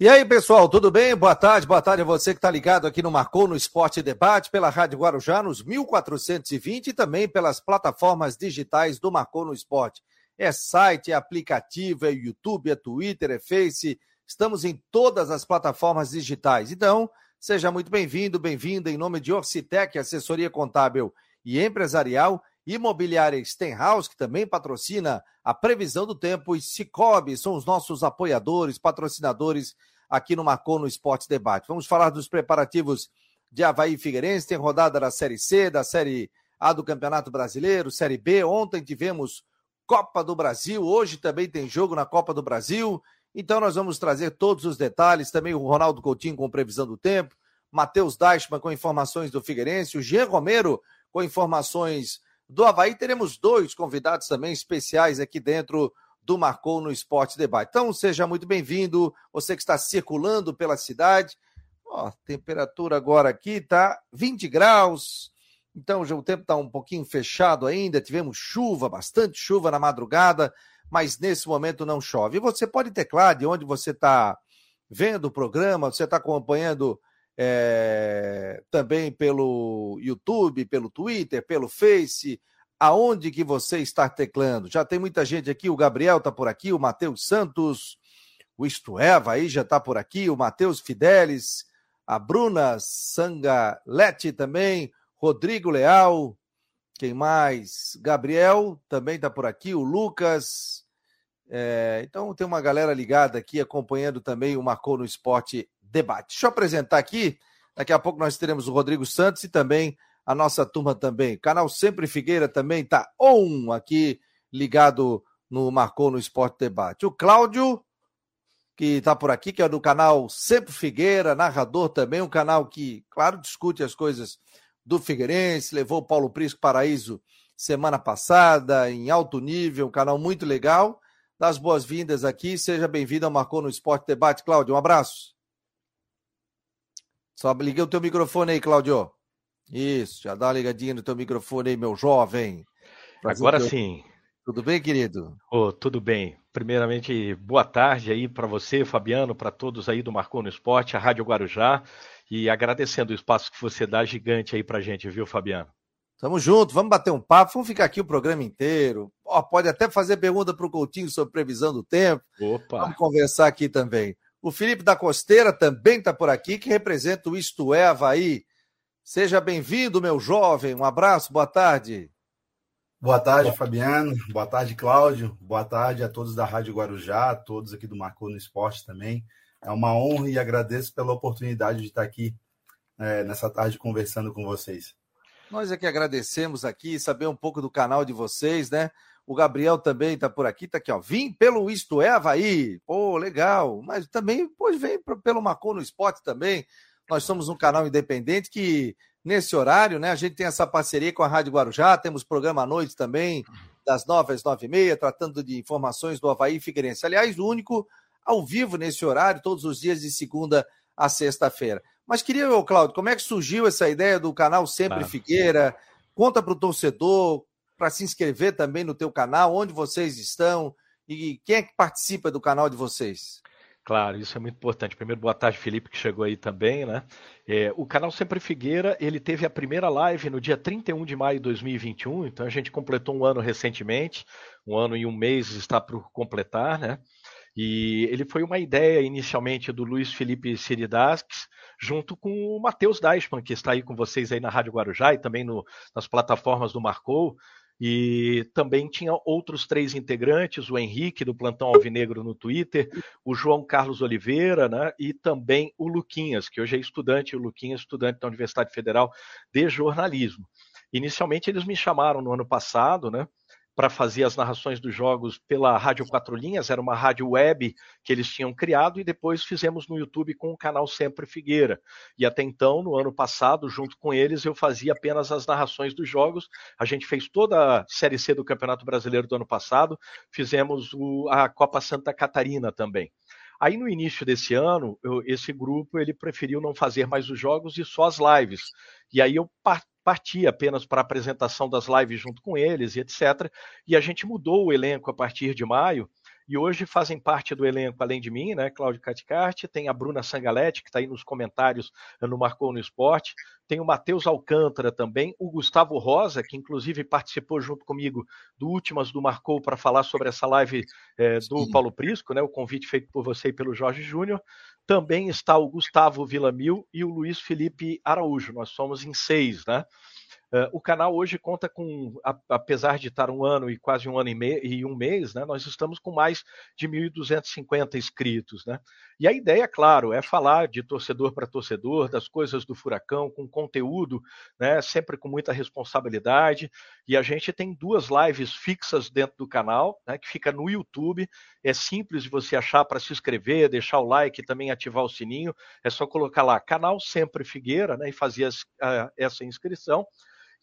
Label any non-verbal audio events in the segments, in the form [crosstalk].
E aí, pessoal, tudo bem? Boa tarde, boa tarde a você que está ligado aqui no Marcou no Esporte Debate, pela Rádio Guarujá, nos 1420 e também pelas plataformas digitais do Marcou no Esporte. É site, é aplicativo, é YouTube, é Twitter, é Face, estamos em todas as plataformas digitais. Então, seja muito bem-vindo, bem-vinda em nome de Orcitec, assessoria contábil e empresarial, Imobiliária Stenhouse, que também patrocina a previsão do tempo, e Cicobi são os nossos apoiadores, patrocinadores aqui no Marcou no Esporte Debate. Vamos falar dos preparativos de Havaí e Figueirense, tem rodada da Série C, da Série A do Campeonato Brasileiro, Série B. Ontem tivemos Copa do Brasil, hoje também tem jogo na Copa do Brasil. Então nós vamos trazer todos os detalhes, também o Ronaldo Coutinho com previsão do tempo, Matheus Deichmann com informações do Figueirense, o Jean Romero com informações do Havaí. Teremos dois convidados também especiais aqui dentro do Marcou no Esporte Debate. Então, seja muito bem-vindo, você que está circulando pela cidade. Ó, temperatura agora aqui tá 20 graus, então o tempo está um pouquinho fechado ainda. Tivemos chuva, bastante chuva na madrugada, mas nesse momento não chove. E você pode teclar de onde você está vendo o programa, você está acompanhando é, também pelo YouTube, pelo Twitter, pelo Face, aonde que você está teclando. Já tem muita gente aqui, o Gabriel está por aqui, o Matheus Santos, o Isto Eva aí já está por aqui, o Matheus Fidelis, a Bruna Sangalete também, Rodrigo Leal, quem mais? Gabriel também está por aqui, o Lucas. É, então tem uma galera ligada aqui acompanhando também o Marcou no Esporte debate. Deixa eu apresentar aqui. Daqui a pouco nós teremos o Rodrigo Santos e também a nossa turma também. O canal Sempre Figueira também está on aqui, ligado no Marcou no Esporte Debate. O Cláudio, que está por aqui, que é do canal Sempre Figueira, narrador também, um canal que, claro, discute as coisas do Figueirense, levou o Paulo Prisco Paraíso semana passada, em alto nível, um canal muito legal. Das boas-vindas aqui, seja bem-vindo ao Marcou no Esporte Debate. Cláudio, um abraço. Só liguei o teu microfone aí, Claudio. Isso, já dá uma ligadinha no teu microfone aí, meu jovem. Agora teu... sim. Tudo bem, querido? Oh, tudo bem. Primeiramente, boa tarde aí para você, Fabiano, para todos aí do Marcou no Esporte, a Rádio Guarujá, e agradecendo o espaço que você dá gigante aí para gente, viu, Fabiano? Tamo junto, vamos bater um papo, vamos ficar aqui o programa inteiro. Oh, pode até fazer pergunta para o Coutinho sobre previsão do tempo. Opa! Vamos conversar aqui também. O Felipe da Costeira também está por aqui, que representa o Isto é Havaí. Seja bem-vindo, meu jovem. Um abraço, boa tarde. Boa tarde, Fabiano. Boa tarde, Cláudio. Boa tarde a todos da Rádio Guarujá, a todos aqui do Marcou no Esporte também. É uma honra e agradeço pela oportunidade de estar aqui é, nessa tarde conversando com vocês. Nós é que agradecemos aqui, saber um pouco do canal de vocês, né? O Gabriel também está por aqui, está aqui, ó. Vim pelo Isto é Havaí. Pô, legal. Mas também, pois vem pelo Macon no Esporte também. Nós somos um canal independente que, nesse horário, né, a gente tem essa parceria com a Rádio Guarujá, temos programa à noite também, das nove às nove e meia, tratando de informações do Havaí Figueirense. Aliás, o único ao vivo nesse horário, todos os dias de segunda a sexta-feira. Mas queria, Cláudio, como é que surgiu essa ideia do canal Sempre claro. Figueira? Conta para o torcedor, para se inscrever também no teu canal, onde vocês estão e quem é que participa do canal de vocês? Claro, isso é muito importante. Primeiro, boa tarde, Felipe, que chegou aí também, né? É, o canal Sempre Figueira, ele teve a primeira live no dia 31 de maio de 2021, então a gente completou um ano recentemente, um ano e um mês está por completar, né? E ele foi uma ideia inicialmente do Luiz Felipe Siridasques, junto com o Matheus Deichmann, que está aí com vocês aí na Rádio Guarujá e também no, nas plataformas do Marcou. E também tinha outros três integrantes, o Henrique, do Plantão Alvinegro no Twitter, o João Carlos Oliveira, né? E também o Luquinhas, que hoje é estudante, o Luquinhas, estudante da Universidade Federal de Jornalismo. Inicialmente eles me chamaram no ano passado, né? Para fazer as narrações dos jogos pela Rádio Quatro Linhas, era uma rádio web que eles tinham criado, e depois fizemos no YouTube com o canal Sempre Figueira. E até então, no ano passado, junto com eles, eu fazia apenas as narrações dos jogos. A gente fez toda a Série C do Campeonato Brasileiro do ano passado, fizemos o, a Copa Santa Catarina também. Aí no início desse ano, eu, esse grupo ele preferiu não fazer mais os jogos e só as lives. E aí eu partia apenas para a apresentação das lives junto com eles e etc. E a gente mudou o elenco a partir de maio E hoje fazem parte do elenco, além de mim, né, Cláudio Caticarte, tem a Bruna Sangaletti, que está aí nos comentários no Marcou no Esporte, tem o Matheus Alcântara também, o Gustavo Rosa, que inclusive participou junto comigo do Últimas do Marcou para falar sobre essa live é, do. Paulo Prisco, né, o convite feito por você e pelo Jorge Júnior. Também está o Gustavo Villamil e o Luiz Felipe Araújo. Nós somos em seis, né? Uh, o canal hoje conta com, a, apesar de estar um ano e quase um ano e, me, e um mês, né, nós estamos com mais de 1.250 inscritos. Né? E a ideia, claro, é falar de torcedor para torcedor, das coisas do Furacão, com conteúdo, né, sempre com muita responsabilidade. E a gente tem duas lives fixas dentro do canal, né, que fica no YouTube. É simples de você achar para se inscrever, deixar o like e também ativar o sininho. É só colocar lá, canal Sempre Figueira, né, e fazer as, uh, essa inscrição.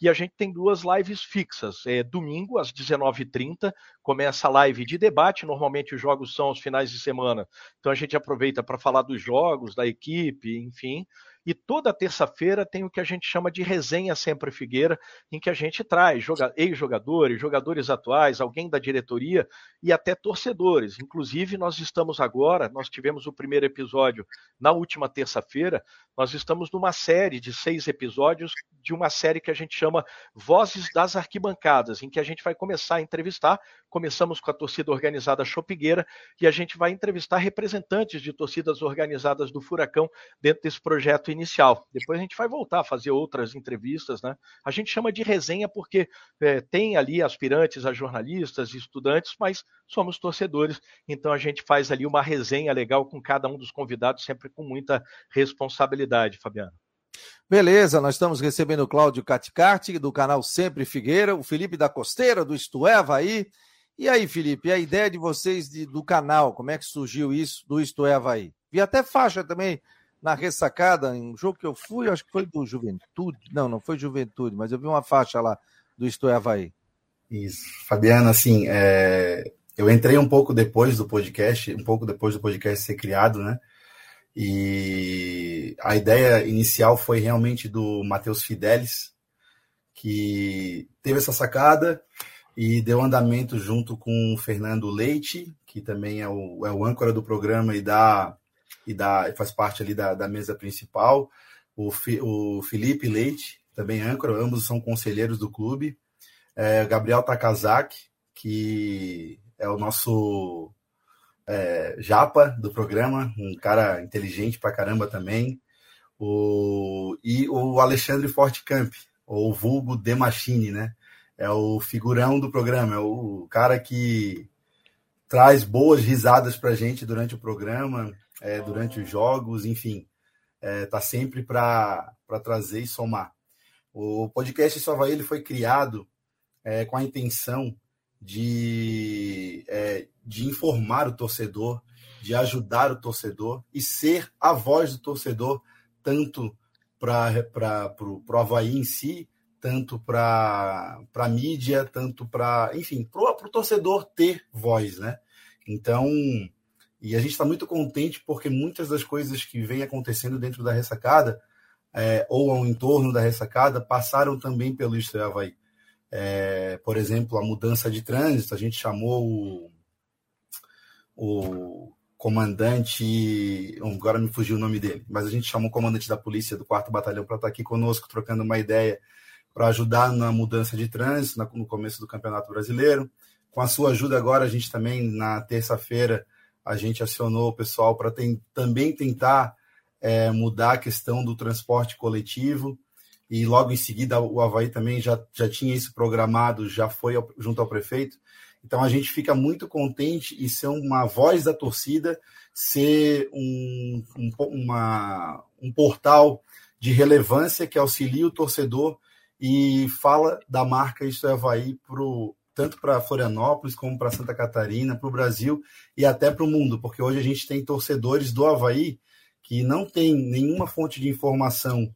E a gente tem duas lives fixas. É, domingo, às 19h30, começa a live de debate. Normalmente os jogos são aos finais de semana. Então a gente aproveita para falar dos jogos, da equipe, enfim. E toda terça-feira tem o que a gente chama de resenha sempre Figueira, em que a gente traz ex-jogadores, jogadores atuais, alguém da diretoria e até torcedores. Inclusive, nós estamos agora, nós tivemos o primeiro episódio na última terça-feira, nós estamos numa série de seis episódios de uma série que a gente chama Vozes das Arquibancadas, em que a gente vai começar a entrevistar. Começamos com a torcida organizada Chopigueira e a gente vai entrevistar representantes de torcidas organizadas do Furacão dentro desse projeto inicial. Depois a gente vai voltar a fazer outras entrevistas, né? A gente chama de resenha porque é, tem ali aspirantes a jornalistas, estudantes, mas somos torcedores, então a gente faz ali uma resenha legal com cada um dos convidados, sempre com muita responsabilidade, Fabiano. Beleza, nós estamos recebendo o Cláudio Caticarte, do canal Sempre Figueira, o Felipe da Costeira, do Isto Havaí. E aí, Felipe, a ideia de vocês de, do canal, como é que surgiu isso do Isto é Havaí? Vi até faixa também na ressacada, em um jogo que eu fui, acho que foi do Juventude. Não, não foi Juventude, mas eu vi uma faixa lá do Isto é Havaí. Isso. Fabiana, assim, é... eu entrei um pouco depois do podcast, um pouco depois do podcast ser criado, né? E a ideia inicial foi realmente do Matheus Fidelis, que teve essa sacada e deu andamento junto com o Fernando Leite, que também é o, é o âncora do programa e dá e, dá, faz parte ali da, da mesa principal. O, Fi, o Felipe Leite, também âncora, ambos são conselheiros do clube. É, Gabriel Takazaki, que é o nosso é, japa do programa, um cara inteligente pra caramba também. O, e o Alexandre Fortcamp, ou vulgo The Machine, né? É o figurão do programa, é o cara que traz boas risadas pra gente durante o programa, é, durante os jogos, enfim, é, tá sempre para trazer e somar. O podcast Só ele foi criado é, com a intenção de, é, de informar o torcedor, de ajudar o torcedor e ser a voz do torcedor, tanto para o Havaí em si, tanto para a mídia, tanto para, enfim, para o torcedor ter voz, né? Então, e a gente está muito contente porque muitas das coisas que vêm acontecendo dentro da ressacada, é, ou ao entorno da ressacada, passaram também pelo é Havaí. É, por exemplo, a mudança de trânsito, a gente chamou o, o comandante, agora me fugiu o nome dele, mas a gente chamou o comandante da polícia do 4 Batalhão para estar aqui conosco, trocando uma ideia para ajudar na mudança de trânsito no começo do Campeonato Brasileiro. Com a sua ajuda agora, a gente também, na terça-feira, a gente acionou o pessoal para também tentar é, mudar a questão do transporte coletivo e logo em seguida o Havaí também já, já tinha isso programado, já foi ao, junto ao prefeito. Então a gente fica muito contente e ser uma voz da torcida, ser um, um, uma, um portal de relevância que auxilia o torcedor e fala da marca Isso é Havaí pro, tanto para Florianópolis como para Santa Catarina, para o Brasil e até para o mundo, porque hoje a gente tem torcedores do Havaí que não tem nenhuma fonte de informação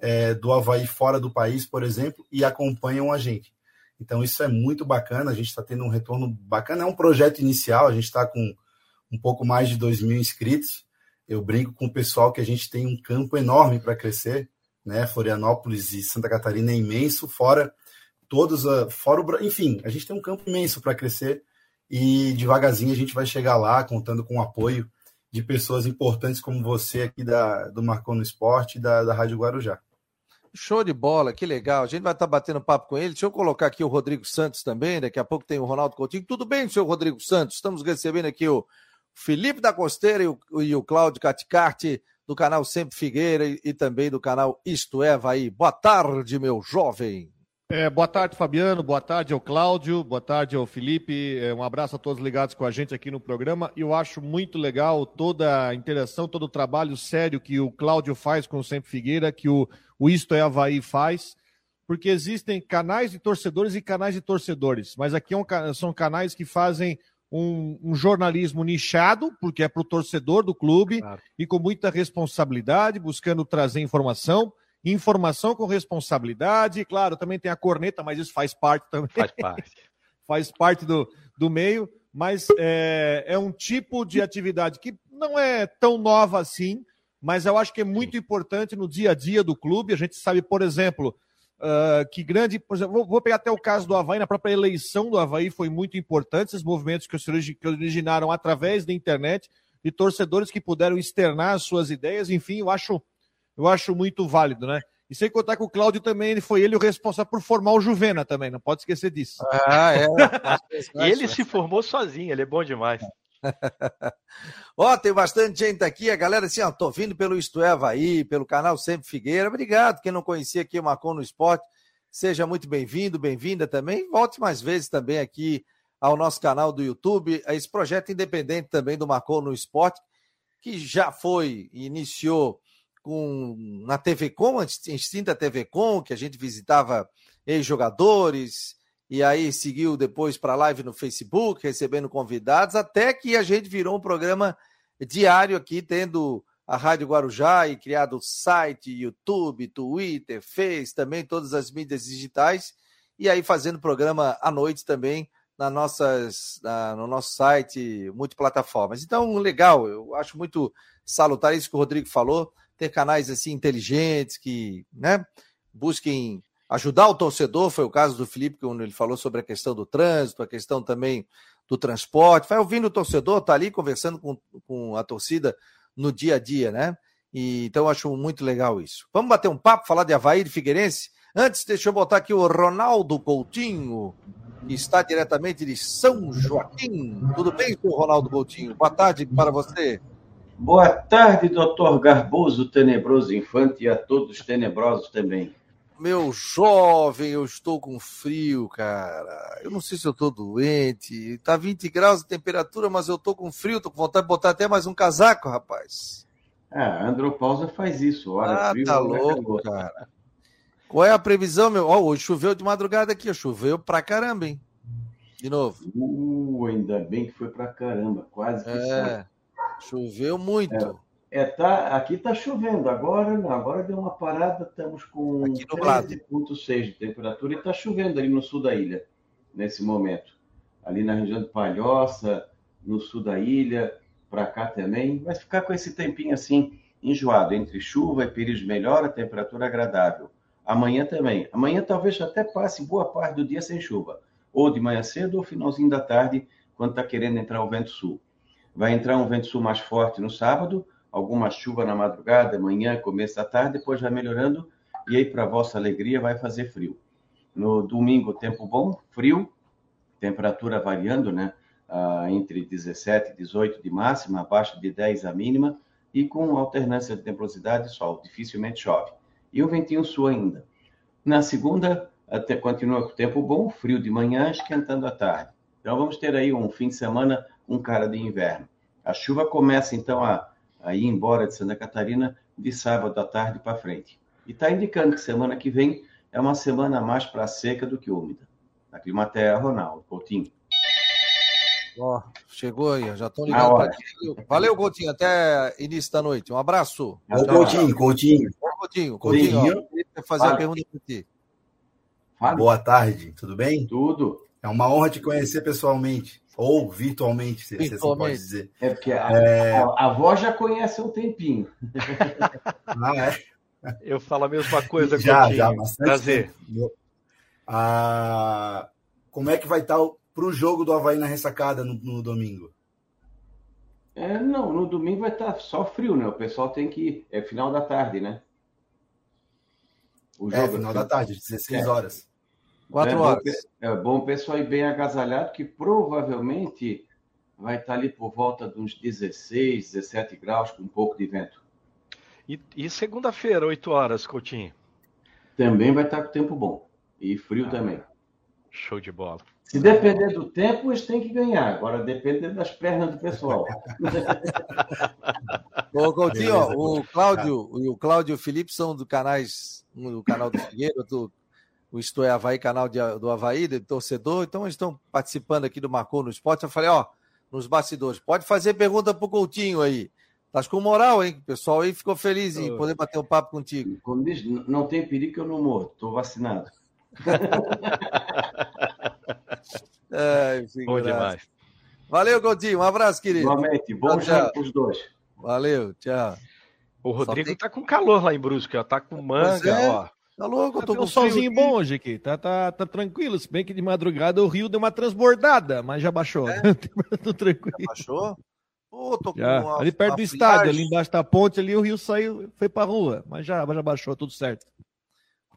é, do Havaí fora do país, por exemplo, e acompanham a gente. Então isso é muito bacana, a gente está tendo um retorno bacana. É um projeto inicial, a gente está com um pouco mais de 2 mil inscritos. Eu brinco com o pessoal que a gente tem um campo enorme para crescer, né? Florianópolis e Santa Catarina é imenso, fora todos, fora o, enfim, a gente tem um campo imenso para crescer E devagarzinho a gente vai chegar lá, contando com o apoio de pessoas importantes como você aqui da, do Marcou no Esporte e da, da Rádio Guarujá. Show de bola, que legal. A gente vai estar batendo papo com ele. Deixa eu colocar aqui o Rodrigo Santos também. Daqui a pouco tem o Ronaldo Coutinho. Tudo bem, senhor Rodrigo Santos? Estamos recebendo aqui o Felipe da Costeira e o, e o Cláudio Caticarte, do canal Sempre Figueira e, e também do canal Isto é Vai. Boa tarde, meu jovem. É, boa tarde, Fabiano. Boa tarde ao Cláudio. Boa tarde ao Felipe. É, um abraço a todos ligados com a gente aqui no programa. Eu acho muito legal toda a interação, todo o trabalho sério que o Cláudio faz com o Sempre Figueira, que o, o Isto é Havaí faz, porque existem canais de torcedores e canais de torcedores, mas aqui é um, são canais que fazem um, um, jornalismo nichado, porque é para o torcedor do clube, claro. e com muita responsabilidade, buscando trazer informação informação com responsabilidade. Claro, também tem a corneta, mas isso faz parte também. Faz parte. [laughs] faz parte do, do meio, mas é, é um tipo de atividade que não é tão nova assim, mas eu acho que é muito importante no dia a dia do clube. A gente sabe, por exemplo, uh, que grande. Por exemplo, vou, pegar até o caso do Havaí, na própria eleição do Havaí foi muito importante, esses movimentos que se que originaram através da internet, de torcedores que puderam externar as suas ideias. Enfim, eu acho eu acho muito válido, né? E sem contar que o Cláudio também ele foi ele o responsável por formar o Juvena também, não pode esquecer disso. Ah, é. [laughs] ele se formou sozinho, ele é bom demais. [laughs] ó, tem bastante gente aqui, a galera assim, ó, tô vindo pelo Isto é Havaí, pelo canal Sempre Figueira, obrigado, quem não conhecia aqui o Marcon no Esporte, seja muito bem-vindo, bem-vinda também, volte mais vezes também aqui ao nosso canal do YouTube, a esse projeto independente também do Marcon no Esporte, que já foi, iniciou com na TV Com, extinta TV Com, que a gente visitava ex-jogadores, e aí seguiu depois para live no Facebook, recebendo convidados, até que a gente virou um programa diário aqui, tendo a Rádio Guarujá e criado site, YouTube, Twitter, Face, também todas as mídias digitais, e aí fazendo programa à noite também na nossas, na, no nosso site, multiplataformas. Então, legal, eu acho muito salutar isso que o Rodrigo falou, ter canais assim inteligentes que, né, busquem ajudar o torcedor, foi o caso do Felipe, quando ele falou sobre a questão do trânsito, a questão também do transporte, vai ouvindo o torcedor, tá ali conversando com, com a torcida no dia a dia, né? E, então eu acho muito legal isso. Vamos bater um papo, falar de Havaí de Figueirense? Antes, deixa eu botar aqui o Ronaldo Coutinho, que está diretamente de São Joaquim. Tudo bem, senhor Ronaldo Coutinho? Boa tarde para você. Boa tarde, doutor Garboso Tenebroso Infante e a todos tenebrosos também. Meu jovem, eu estou com frio, cara. Eu não sei se eu estou doente. Tá 20 graus de temperatura, mas eu estou com frio. Tô com vontade de botar até mais um casaco, rapaz. Ah, a andropausa faz isso. Hora ah, frio, tá louco, cara. Qual é a previsão, meu? Ó, oh, hoje choveu de madrugada aqui, choveu pra caramba, hein? De novo. Uh, ainda bem que foi pra caramba, quase que é. Choveu muito. É, é, tá, aqui está chovendo. Agora não, agora deu uma parada, estamos com 13,6 de temperatura e está chovendo ali no sul da ilha, nesse momento. Ali na região de Palhoça, no sul da ilha, para cá também. Vai ficar com esse tempinho assim, enjoado, entre chuva e período a temperatura agradável. Amanhã também. Amanhã talvez até passe boa parte do dia sem chuva. Ou de manhã cedo ou finalzinho da tarde, quando está querendo entrar o vento sul. Vai entrar um vento sul mais forte no sábado, alguma chuva na madrugada, manhã, começo da tarde, depois vai melhorando e aí, para vossa alegria, vai fazer frio. No domingo, tempo bom, frio, temperatura variando, né? Ah, entre 17 e 18 de máxima, abaixo de 10 a mínima, e com alternância de temperosidade e sol, dificilmente chove. E o ventinho sul ainda. Na segunda, até continua com tempo bom, frio de manhã, esquentando à tarde. Então vamos ter aí um fim de semana um cara de inverno. A chuva começa então a, a ir embora de Santa Catarina de sábado à tarde para frente. E está indicando que semana que vem é uma semana mais para seca do que úmida. Na Climaterra, Ronaldo, Coutinho. Ó, oh, chegou aí, já estão ligando para Valeu, Coutinho, até início da noite. Um abraço. Ô, Coutinho, Coutinho. Ô, Coutinho, Coutinho, Coutinho. Ó, fazer Fala. uma pergunta para ti. Boa tarde, tudo bem? Tudo. É uma honra te conhecer pessoalmente. Ou virtualmente, se você pode dizer. É porque a, é... a, a avó já conhece um tempinho. [laughs] ah, é? Eu falo a mesma coisa já, já, bastante Prazer. Ah, como é que vai estar o para o jogo do Havaí na ressacada no, no domingo? É, não, no domingo vai estar tá só frio, né? O pessoal tem que ir. É final da tarde, né? O é, jogo é, final da tarde, 16 é. horas. 4 é, horas. Bom, é bom o pessoal ir bem agasalhado, que provavelmente vai estar tá ali por volta de uns 16, 17 graus, com um pouco de vento. E, e segunda-feira, 8 horas, Coutinho? Também vai estar tá com tempo bom. E frio ah, também. Show de bola. Se depender do tempo, eles têm que ganhar. Agora depende das pernas do pessoal. [laughs] Ô, Coutinho, ó, o Cláudio e o Cláudio e o Felipe são do canais, um do canal do Figueiro, do, o Isto é Havaí, canal de, do Havaí, de torcedor, então eles estão participando aqui do Marcou no Esporte. Eu falei, ó, nos bastidores, pode fazer pergunta pro Coutinho aí. Tá com moral, hein? O pessoal aí ficou feliz em poder bater um papo contigo. Como diz, não tem perigo que eu não morro, tô vacinado. [laughs] É, Bom demais. Valeu, Godinho. Um abraço, querido. Igualmente. Bom dia para os dois. Valeu, tchau. O Rodrigo tem... tá com calor lá em Brusque, ó. Tá com manga, é. ó. Tá louco, eu tô tá com um solzinho bom hoje aqui. Tá, tá, tá tranquilo. Se bem que de madrugada o rio deu uma transbordada, mas já baixou. É? [laughs] tô tranquilo. Já baixou? Pô, tô já. Uma, ali perto do estádio, ali embaixo da ponte, ali o rio saiu, foi pra rua, mas já, já baixou, tudo certo.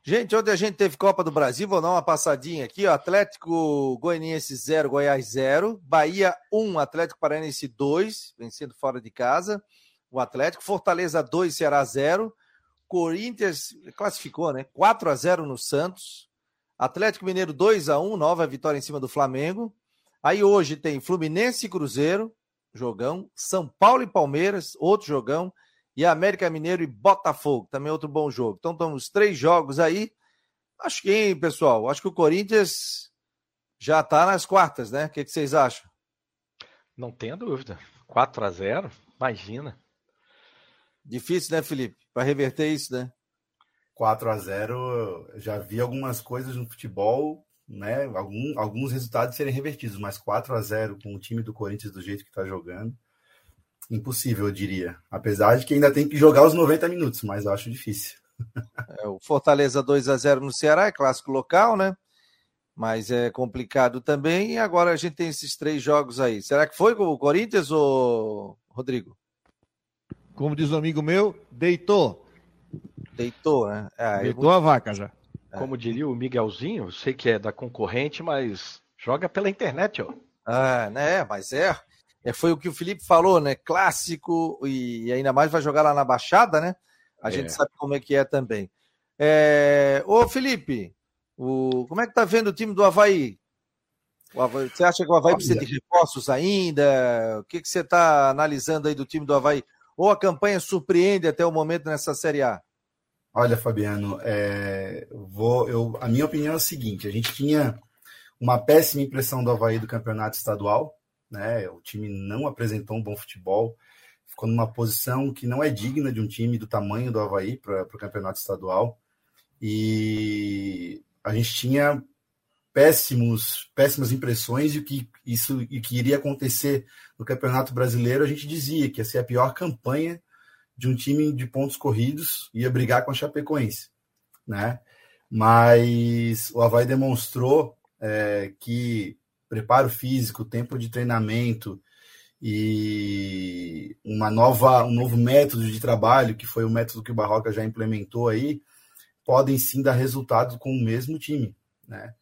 Gente, ontem a gente teve Copa do Brasil, vou dar uma passadinha aqui, ó. Atlético Goianiense 0, Goiás 0, Bahia 1, Atlético Paranaense 2, vencendo fora de casa. O Atlético, Fortaleza 2, Ceará 0. Corinthians classificou, né? 4 a 0 no Santos. Atlético Mineiro 2 a 1, nova vitória em cima do Flamengo. Aí hoje tem Fluminense e Cruzeiro, jogão. São Paulo e Palmeiras, outro jogão e América Mineiro e Botafogo, também outro bom jogo. Então estamos três jogos aí. Acho que, hein, pessoal? Acho que o Corinthians já está nas quartas, né? O que, que, vocês acham? Não tenha dúvida. 4 a 0 imagina. Difícil, né, Felipe? Para reverter isso, né? 4 a 0 já vi algumas coisas no futebol, né? Algum, alguns resultados serem revertidos, mas 4 a 0 com o time do Corinthians do jeito que está jogando impossível, eu diria. Apesar de que ainda tem que jogar os 90 minutos, mas acho difícil. [laughs] É, o Fortaleza 2 a 0 no Ceará, é clássico local, né? Mas é complicado também. E agora a gente tem esses três jogos aí. Será que foi com o Corinthians ou Rodrigo? Como diz um amigo meu, deitou. Deitou, né? É, deitou eu... a vaca já. É. Como diria o Miguelzinho, sei que é da concorrente, mas joga pela internet, ó. Ah, né? Mas é. É, foi o que o Felipe falou, né? Clássico e ainda mais vai jogar lá na Baixada, né? A é. gente sabe como é que é também. É... Ô, Felipe, o... como é que tá vendo o time do Havaí? O Havaí... Você acha que o Havaí precisa de reforços ainda? O que, que você está analisando aí do time do Havaí? Ou a campanha surpreende até o momento nessa Série A? Olha, Fabiano, é... vou... eu... a minha opinião é a seguinte: a gente tinha uma péssima impressão do Havaí do campeonato estadual né? O time não apresentou um bom futebol, ficou numa posição que não é digna de um time do tamanho do Havaí para o campeonato estadual. E a gente tinha péssimos, péssimas impressões e o que isso e que iria acontecer no Campeonato Brasileiro, a gente dizia que ia ser a pior campanha de um time de pontos corridos, ia brigar com a Chapecoense, né? Mas o Havaí demonstrou é, que preparo físico, tempo de treinamento e uma nova, um novo método de trabalho, que foi o método que o Barroca já implementou aí, podem sim dar resultado com o mesmo time, né?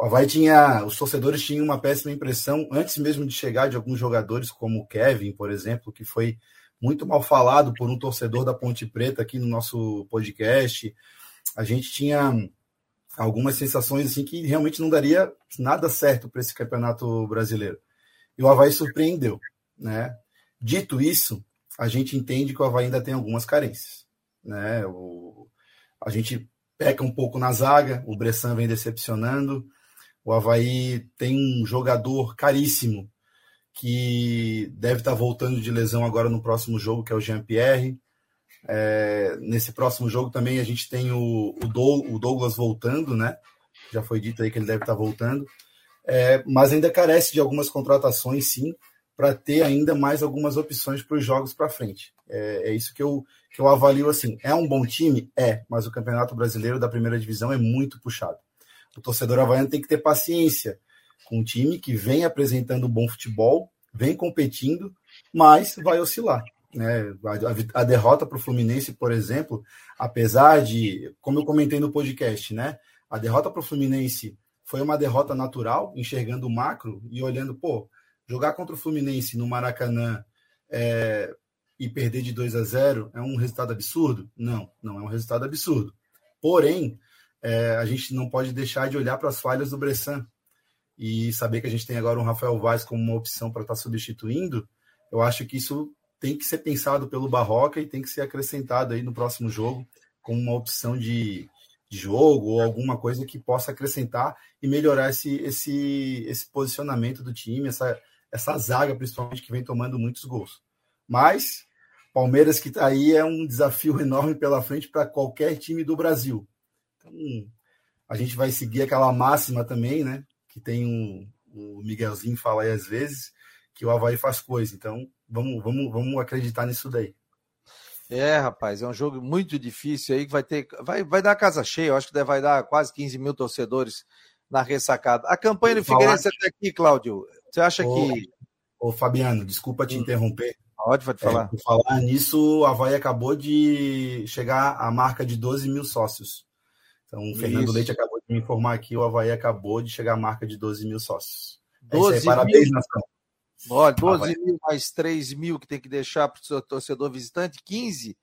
O Havaí tinha, os torcedores tinham uma péssima impressão antes mesmo de chegar de alguns jogadores como o Kevin, por exemplo, que foi muito mal falado por um torcedor da Ponte Preta aqui no nosso podcast. A gente tinha algumas sensações assim que realmente não daria nada certo para esse campeonato brasileiro. E o Havaí surpreendeu, né? Dito isso, a gente entende que o Havaí ainda tem algumas carências, né? O, a gente peca um pouco na zaga, o Bressan vem decepcionando, o Havaí tem um jogador caríssimo que deve estar voltando de lesão agora no próximo jogo, que é o Jean-Pierre. É, nesse próximo jogo também a gente tem o, o, Douglas voltando, né? Já foi dito aí que ele deve estar voltando. É, mas ainda carece de algumas contratações, sim, para ter ainda mais algumas opções para os jogos para frente. É, é, isso que eu, que eu avalio assim. É um bom time? É, mas o Campeonato Brasileiro da primeira divisão é muito puxado. O torcedor havaiano tem que ter paciência com um time que vem apresentando bom futebol, vem competindo, mas vai oscilar. Né? A, a derrota para o Fluminense, por exemplo, apesar de, como eu comentei no podcast, né? A derrota para o Fluminense foi uma derrota natural, enxergando o macro e olhando, pô, jogar contra o Fluminense no Maracanã é, e perder de 2 a 0 é um resultado absurdo? Não, não é um resultado absurdo. Porém, é, a gente não pode deixar de olhar para as falhas do Bressan e saber que a gente tem agora um Rafael Vaz como uma opção para estar tá substituindo. Eu acho que isso tem que ser pensado pelo Barroca e tem que ser acrescentado aí no próximo jogo como uma opção de, de jogo ou alguma coisa que possa acrescentar e melhorar esse, esse, esse posicionamento do time, essa, essa zaga, principalmente, que vem tomando muitos gols. Mas Palmeiras que está aí é um desafio enorme pela frente para qualquer time do Brasil. Então, a gente vai seguir aquela máxima também, né? Que tem um, o Miguelzinho fala aí às vezes, que o Havaí faz coisa. Então, vamos, vamos, vamos acreditar nisso daí. É, rapaz, é um jogo muito difícil aí que vai ter. Vai, vai dar casa cheia, eu acho que vai dar quase 15 mil torcedores na ressacada. A campanha do Figueirense até aqui, Cláudio, você acha ô, que. Ô, Fabiano, desculpa te hum. interromper. Pode, pode falar. É, por falar nisso, a Havaí acabou de chegar à marca de 12 mil sócios. Então, o Fernando Leite acabou de me informar aqui, o Havaí acabou de chegar à marca de 12 mil sócios. 12 é aí, parabéns, mil? nação. Olha, 12 mil mais 3 mil que tem que deixar para o seu torcedor visitante, 15,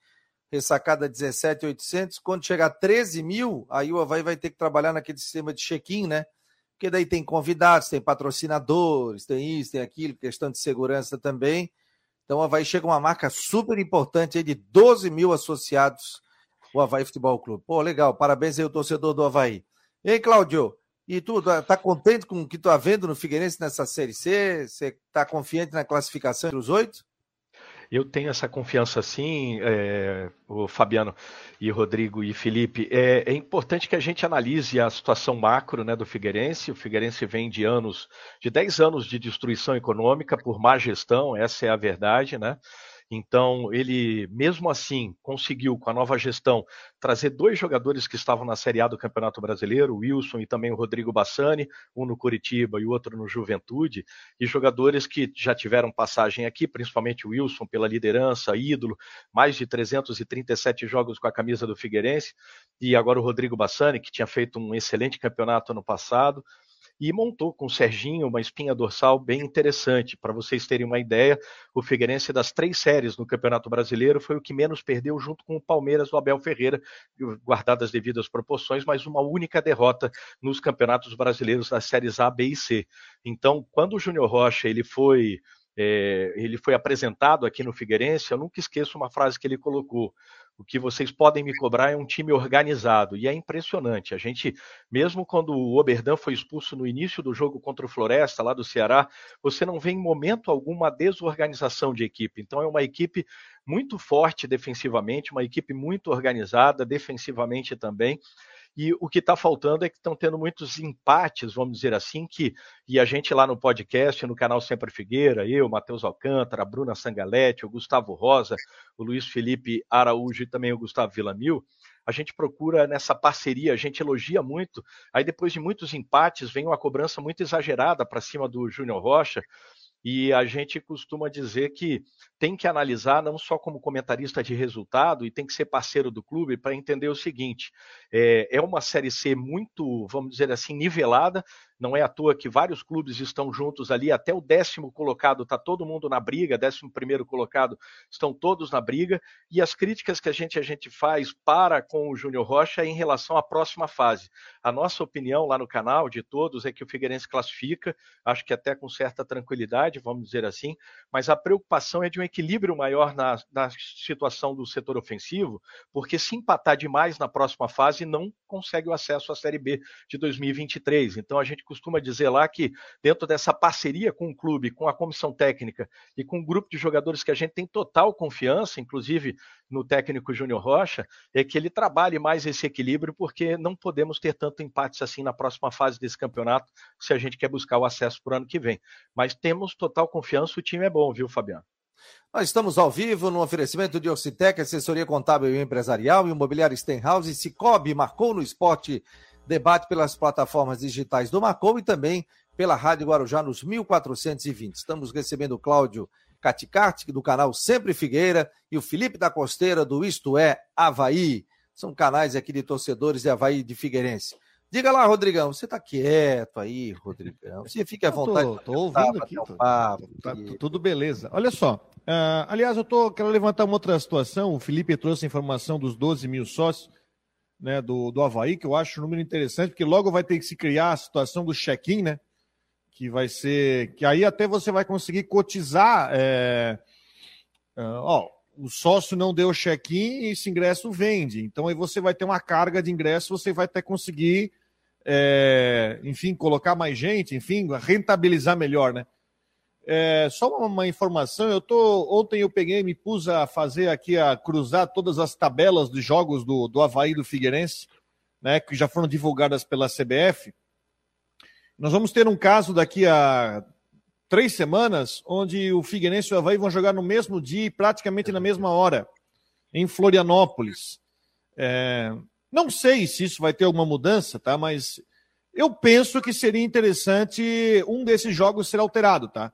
ressacada 17,800. Quando chegar a 13 mil, aí o Havaí vai ter que trabalhar naquele sistema de check-in, né? Porque daí tem convidados, tem patrocinadores, tem isso, tem aquilo, questão de segurança também. Então o Havaí chega a uma marca super importante aí de 12 mil associados o Havaí Futebol Clube. Pô, legal, parabéns aí ao torcedor do Havaí. E aí, Cláudio, e tu tá, tá contente com o que tu tá vendo no Figueirense nessa Série C? Você tá confiante na classificação entre os oito? Eu tenho essa confiança sim, é, o Fabiano e Rodrigo e Felipe. É, é, importante que a gente analise a situação macro né, do Figueirense. O Figueirense vem de anos, de 10 anos de destruição econômica por má gestão, essa é a verdade, né? Então, ele, mesmo assim, conseguiu, com a nova gestão, trazer dois jogadores que estavam na Série A do Campeonato Brasileiro, o Wilson e também o Rodrigo Bassani, um no Curitiba e o outro no Juventude, e jogadores que já tiveram passagem aqui, principalmente o Wilson pela liderança, ídolo, mais de 337 jogos com a camisa do Figueirense, e agora o Rodrigo Bassani, que tinha feito um excelente campeonato ano passado e montou com o Serginho uma espinha dorsal bem interessante. Para vocês terem uma ideia, o Figueirense das três séries no Campeonato Brasileiro foi o que menos perdeu junto com o Palmeiras do Abel Ferreira, guardadas devidas proporções, mas uma única derrota nos campeonatos brasileiros das séries A, B e C. Então, quando o Júnior Rocha ele foi é, ele foi apresentado aqui no Figueirense, eu nunca esqueço uma frase que ele colocou. O que vocês podem me cobrar é um time organizado. E é impressionante. A gente, mesmo quando o Oberdan foi expulso no início do jogo contra o Floresta, lá do Ceará, você não vê em momento algum uma desorganização de equipe. Então, é uma equipe muito forte defensivamente, uma equipe muito organizada defensivamente também. E o que está faltando é que estão tendo muitos empates, vamos dizer assim, que e a gente lá no podcast, no canal Sempre Figueira, eu, Matheus Alcântara, a Bruna Sangalete, o Gustavo Rosa, o Luiz Felipe Araújo e também o Gustavo Villamil, a gente procura nessa parceria, a gente elogia muito. Aí depois de muitos empates, vem uma cobrança muito exagerada para cima do Júnior Rocha. E a gente costuma dizer que tem que analisar não só como comentarista de resultado e tem que ser parceiro do clube para entender o seguinte: é, é uma série C muito, vamos dizer assim, nivelada, não é à toa que vários clubes estão juntos ali, até o décimo colocado está todo mundo na briga, décimo primeiro colocado estão todos na briga, e as críticas que a gente, a gente faz para com o Júnior Rocha é em relação à próxima fase. A nossa opinião lá no canal, de todos, é que o Figueirense classifica, acho que até com certa tranquilidade, vamos dizer assim, mas a preocupação é de um equilíbrio maior na, na situação do setor ofensivo, porque se empatar demais na próxima fase, não consegue o acesso à Série B de 2023. Então a gente costuma dizer lá que dentro dessa parceria com o clube, com a comissão técnica e com o grupo de jogadores que a gente tem total confiança, inclusive no técnico Júnior Rocha, é que ele trabalhe mais esse equilíbrio, porque não podemos ter tanto empates assim na próxima fase desse campeonato, se a gente quer buscar o acesso para o ano que vem. Mas temos total confiança, o time é bom, viu, Fabiano? Nós estamos ao vivo no oferecimento de Ocitec, assessoria contábil e empresarial, imobiliário Stenhouse e Cicobi, marcou no esporte debate pelas plataformas digitais do Marcou e também pela Rádio Guarujá nos 1420. Estamos recebendo o Cláudio Caticarte, do canal Sempre Figueira, e o Felipe da Costeira, do Isto É Havaí. São canais aqui de torcedores de Havaí de Figueirense. Diga lá, Rodrigão, você está quieto aí, Rodrigão. Você fica à vontade. Estou ouvindo aqui. Tô, papo, tá, tudo beleza. Olha só. Uh, aliás, eu tô, quero levantar uma outra situação. O Felipe trouxe a informação dos 12 mil sócios né, do, do Havaí, que eu acho um número interessante, porque logo vai ter que se criar a situação do check-in, né? Que vai ser. Que aí até você vai conseguir cotizar. É, uh, ó, o sócio não deu check-in e esse ingresso vende. Então aí você vai ter uma carga de ingresso, você vai até conseguir, é, enfim, colocar mais gente, enfim, rentabilizar melhor, né? É, só uma, informação, eu tô. Ontem eu peguei me pus a fazer aqui, a cruzar todas as tabelas dos jogos do, do Havaí do Figueirense, né? Que já foram divulgadas pela CBF. Nós vamos ter um caso daqui a três semanas, onde o Figueirense e o Havaí vão jogar no mesmo dia e praticamente na mesma hora, em Florianópolis. É, não sei se isso vai ter alguma mudança, tá? Mas eu penso que seria interessante um desses jogos ser alterado, tá?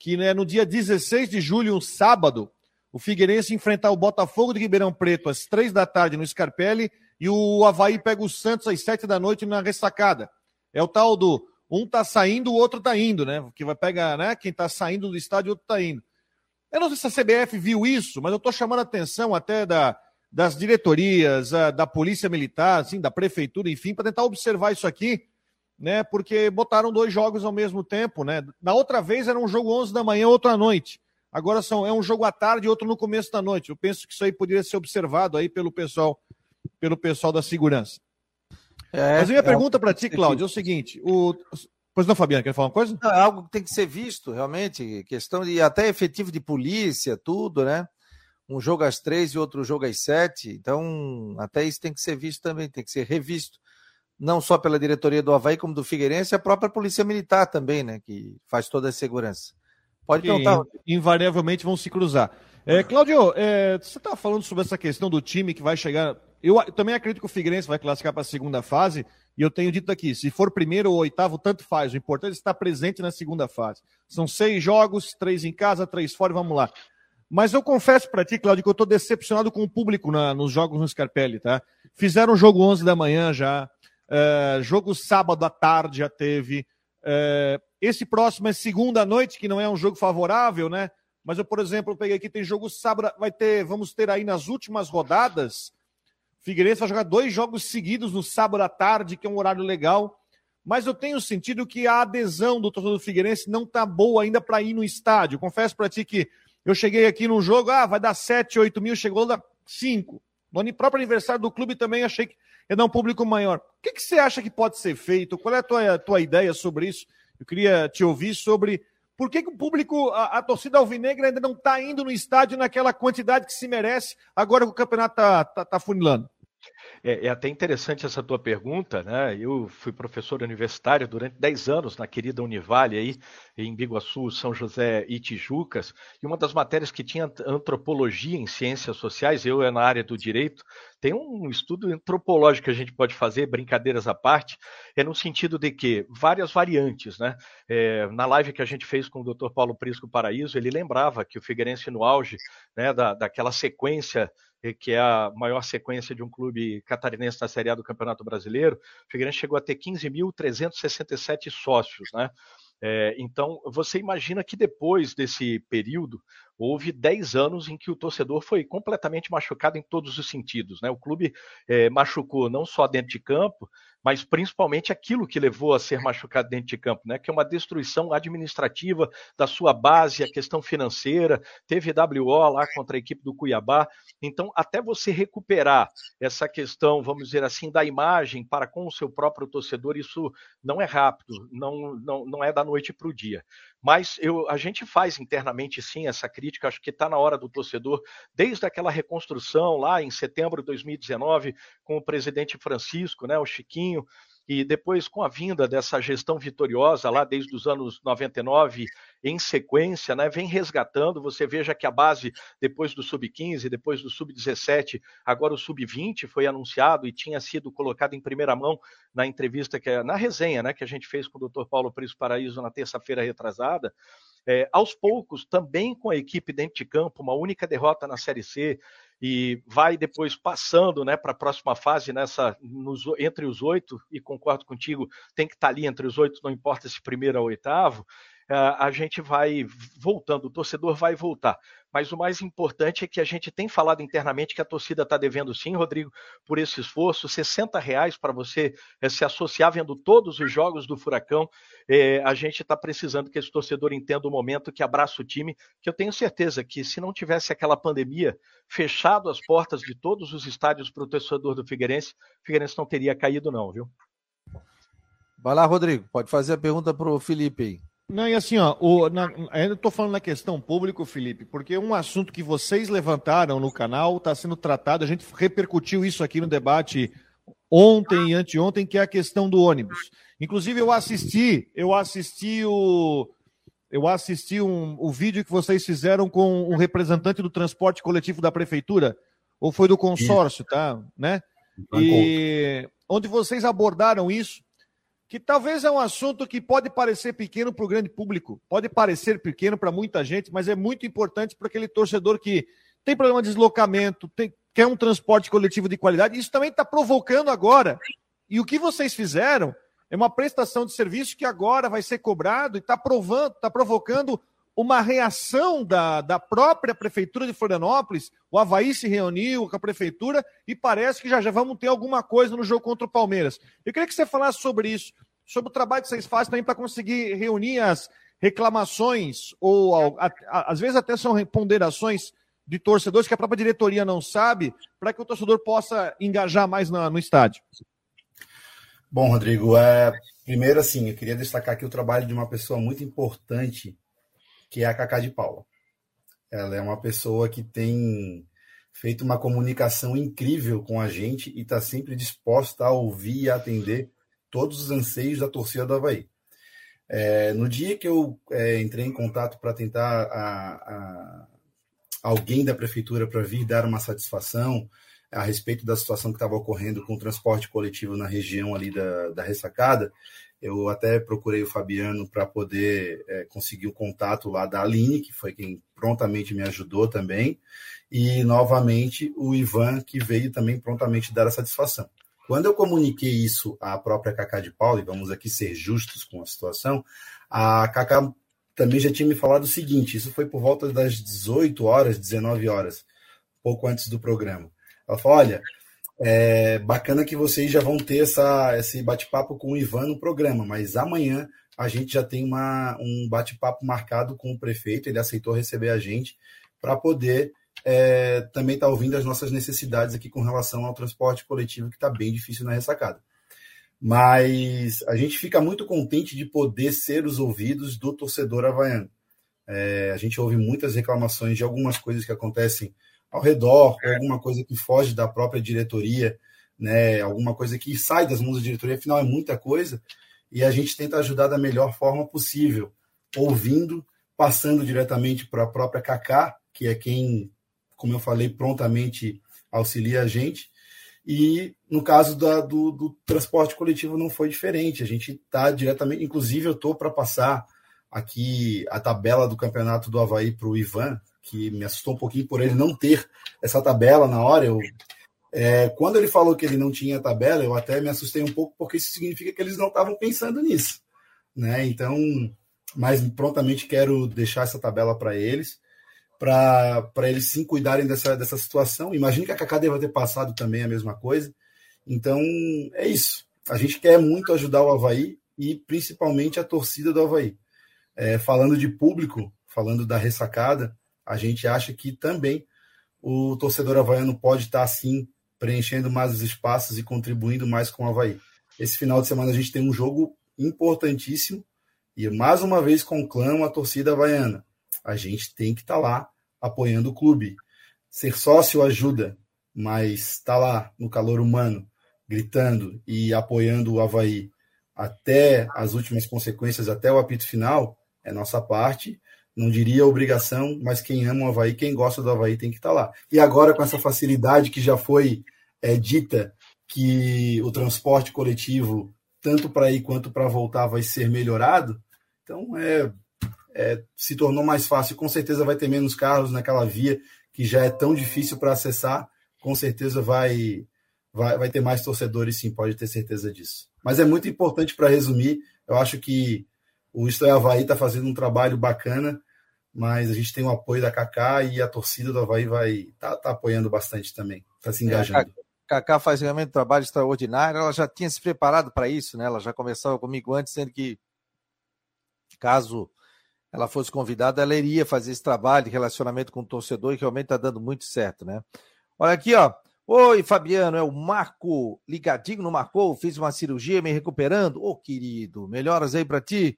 Que né, no dia 16 de julho, um sábado, o Figueirense enfrentar o Botafogo de Ribeirão Preto às três da tarde no Scarpelli e o Havaí pega o Santos às sete da noite na ressacada. É o tal do um tá saindo, o outro tá indo, né? Que vai pegar, né? Quem tá saindo do estádio, o outro tá indo. Eu não sei se a CBF viu isso, mas eu tô chamando a atenção até da, das diretorias, a, da Polícia Militar, assim, da Prefeitura, enfim, para tentar observar isso aqui, né? Porque botaram dois jogos ao mesmo tempo, né? Na outra vez era um jogo 11 da manhã, outro à noite. Agora são, é um jogo à tarde e outro no começo da noite. Eu penso que isso aí poderia ser observado aí pelo pessoal, pelo pessoal da segurança. É, Mas a minha é pergunta para ti, Cláudio, é o seguinte: o... Pois não, Fabiano, quer falar uma coisa? Não, é algo que tem que ser visto, realmente. Questão de até efetivo de polícia, tudo, né? Um jogo às três e outro jogo às sete. Então, até isso tem que ser visto também, tem que ser revisto. Não só pela diretoria do Havaí, como do Figueirense, a própria Polícia Militar também, né? Que faz toda a segurança. Pode perguntar. Invariavelmente vão se cruzar. É, Cláudio, é, você estava falando sobre essa questão do time que vai chegar eu também acredito que o Figueirense vai classificar para a segunda fase, e eu tenho dito aqui, se for primeiro ou oitavo, tanto faz. O importante é estar presente na segunda fase. São seis jogos, três em casa, três fora, vamos lá. Mas eu confesso para ti, Claudio, que eu estou decepcionado com o público na, nos jogos no Scarpelli, tá? Fizeram jogo 11 da manhã já, é, jogo sábado à tarde já teve. É, esse próximo é segunda noite, que não é um jogo favorável, né? Mas eu, por exemplo, peguei aqui, tem jogo sábado, vai ter, vamos ter aí nas últimas rodadas, Figueirense vai jogar dois jogos seguidos no sábado à tarde, que é um horário legal. Mas eu tenho sentido que a adesão do torcedor do Figueirense não tá boa ainda para ir no estádio. Confesso para ti que eu cheguei aqui no jogo, ah, vai dar 7, 8 mil, chegou lá 5. No próprio aniversário do clube também achei que ia dar um público maior. O que, que você acha que pode ser feito? Qual é a tua, tua ideia sobre isso? Eu queria te ouvir sobre por que, que o público, a, a, torcida alvinegra ainda não está indo no estádio naquela quantidade que se merece, agora que o campeonato está tá, tá funilando? É, é, até interessante essa tua pergunta, né? Eu fui professor universitário durante 10 anos na querida Univale aí, em Biguaçu, São José e Tijucas, e uma das matérias que tinha antropologia em ciências sociais, eu é na área do direito, tem um estudo antropológico que a gente pode fazer, brincadeiras à parte, é no sentido de que várias variantes, né? É, na live que a gente fez com o Dr. Paulo Prisco Paraíso, ele lembrava que o Figueirense no auge, né, da, daquela sequência que é a maior sequência de um clube catarinense na Série A do Campeonato Brasileiro, o Figueirense chegou a ter 15.367 sócios, né? É, então, você imagina que depois desse período, houve 10 anos em que o torcedor foi completamente machucado em todos os sentidos. Né? O clube é, machucou não só dentro de campo, mas principalmente aquilo que levou a ser machucado dentro de campo, né? que é uma destruição administrativa da sua base, a questão financeira, teve WO lá contra a equipe do Cuiabá. Então, até você recuperar essa questão, vamos dizer assim, da imagem para com o seu próprio torcedor, isso não é rápido, não, não, não é da noite para o dia. Mas eu, a gente faz internamente sim essa crítica, acho que está na hora do torcedor, desde aquela reconstrução lá em setembro de 2019, com o presidente Francisco, né, o Chiquinho, e depois com a vinda dessa gestão vitoriosa lá desde os anos 99 em sequência, né, vem resgatando. Você veja que a base depois do sub-15, depois do sub-17, agora o sub-20 foi anunciado e tinha sido colocado em primeira mão na entrevista que na resenha, né, que a gente fez com o Dr. Paulo Príncipe Paraíso na terça-feira retrasada. É, aos poucos, também com a equipe dentro de campo, uma única derrota na Série C, e vai depois passando né, para a próxima fase nessa nos, entre os oito, e concordo contigo, tem que estar tá ali entre os oito, não importa se primeiro ou oitavo, a gente vai voltando, o torcedor vai voltar. Mas o mais importante é que a gente tem falado internamente que a torcida está devendo sim, Rodrigo, por esse esforço, 60 reais para você é, se associar vendo todos os jogos do Furacão. É, a gente está precisando que esse torcedor entenda o momento, que abraça o time, que eu tenho certeza que se não tivesse aquela pandemia fechado as portas de todos os estádios para o torcedor do Figueirense, o Figueirense não teria caído não, viu? Vai lá, Rodrigo, pode fazer a pergunta para o Felipe aí. Não, e assim, ó, o, na, ainda estou falando na questão pública, Felipe, porque um assunto que vocês levantaram no canal está sendo tratado, a gente repercutiu isso aqui no debate ontem e anteontem, que é a questão do ônibus. Inclusive, eu assisti, eu assisti o. Eu assisti um, o vídeo que vocês fizeram com um representante do transporte coletivo da prefeitura, ou foi do consórcio, tá? Né? E onde vocês abordaram isso que talvez é um assunto que pode parecer pequeno para o grande público, pode parecer pequeno para muita gente, mas é muito importante para aquele torcedor que tem problema de deslocamento, tem, quer um transporte coletivo de qualidade. Isso também está provocando agora. E o que vocês fizeram é uma prestação de serviço que agora vai ser cobrado e está provando, está provocando uma reação da, da própria prefeitura de Florianópolis. O Havaí se reuniu com a prefeitura e parece que já, já vamos ter alguma coisa no jogo contra o Palmeiras. Eu queria que você falasse sobre isso, sobre o trabalho que vocês fazem também para conseguir reunir as reclamações, ou a, a, às vezes até são ponderações de torcedores que a própria diretoria não sabe, para que o torcedor possa engajar mais na, no estádio. Bom, Rodrigo, é, primeiro assim, eu queria destacar aqui o trabalho de uma pessoa muito importante que é a Cacá de Paula. Ela é uma pessoa que tem feito uma comunicação incrível com a gente e está sempre disposta a ouvir e atender todos os anseios da torcida do Havaí. É, no dia que eu é, entrei em contato para tentar a, a, alguém da prefeitura para vir dar uma satisfação a respeito da situação que estava ocorrendo com o transporte coletivo na região ali da, da ressacada, eu até procurei o Fabiano para poder é, conseguir o contato lá da Aline, que foi quem prontamente me ajudou também, e novamente o Ivan, que veio também prontamente dar a satisfação. Quando eu comuniquei isso à própria Cacá de Paulo, e vamos aqui ser justos com a situação, a Cacá também já tinha me falado o seguinte: isso foi por volta das 18 horas, 19 horas, pouco antes do programa. Ela falou: olha, é bacana que vocês já vão ter essa, esse bate-papo com o Ivan no programa, mas amanhã a gente já tem uma, um bate-papo marcado com o prefeito, ele aceitou receber a gente para poder é, também estar tá ouvindo as nossas necessidades aqui com relação ao transporte coletivo, que está bem difícil na ressacada. Mas a gente fica muito contente de poder ser os ouvidos do torcedor havaiano. É, a gente ouve muitas reclamações de algumas coisas que acontecem ao redor, é. alguma coisa que foge da própria diretoria, né, alguma coisa que sai das mãos da diretoria, afinal é muita coisa, e a gente tenta ajudar da melhor forma possível, ouvindo, passando diretamente para a própria Kaká, que é quem, como eu falei, prontamente auxilia a gente. E no caso da, do, do transporte coletivo não foi diferente. A gente está diretamente, inclusive eu estou para passar aqui a tabela do campeonato do Havaí para o Ivan, que me assustou um pouquinho por ele não ter essa tabela na hora. Eu, é, quando ele falou que ele não tinha tabela, eu até me assustei um pouco, porque isso significa que eles não estavam pensando nisso. Né? Então, mas prontamente quero deixar essa tabela para eles, para eles sim cuidarem dessa, dessa situação. Imagino que a Cacá deva ter passado também a mesma coisa. Então, é isso. A gente quer muito ajudar o Havaí e principalmente a torcida do Havaí. É, falando de público, falando da ressacada, a gente acha que também o torcedor havaiano pode estar, assim, preenchendo mais os espaços e contribuindo mais com o Havaí. Esse final de semana a gente tem um jogo importantíssimo e, mais uma vez, conclamo a torcida havaiana. A gente tem que estar lá apoiando o clube. Ser sócio ajuda, mas estar tá lá no calor humano, gritando e apoiando o Havaí até as últimas consequências, até o apito final, é nossa parte. Não diria obrigação, mas quem ama o Havaí, quem gosta do Havaí tem que estar tá lá. E agora, com essa facilidade que já foi é, dita, que o transporte coletivo, tanto para ir quanto para voltar, vai ser melhorado, então é, é, se tornou mais fácil. Com certeza vai ter menos carros naquela via que já é tão difícil para acessar. Com certeza vai, vai, vai ter mais torcedores, sim, pode ter certeza disso. Mas é muito importante para resumir. Eu acho que o Isto Havaí está fazendo um trabalho bacana, mas a gente tem o apoio da Kaká e a torcida do Havaí vai tá, tá apoiando bastante também, está se é, engajando. É, Cacá faz realmente um trabalho extraordinário. Ela já tinha se preparado para isso, né? Ela já começava comigo antes, sendo que caso ela fosse convidada, ela iria fazer esse trabalho de relacionamento com o torcedor e realmente está dando muito certo, né? Olha aqui, ó. Oi, Fabiano, é o Marco ligadinho no Marcou, fiz uma cirurgia me recuperando. Ô, oh, querido, melhoras aí para ti.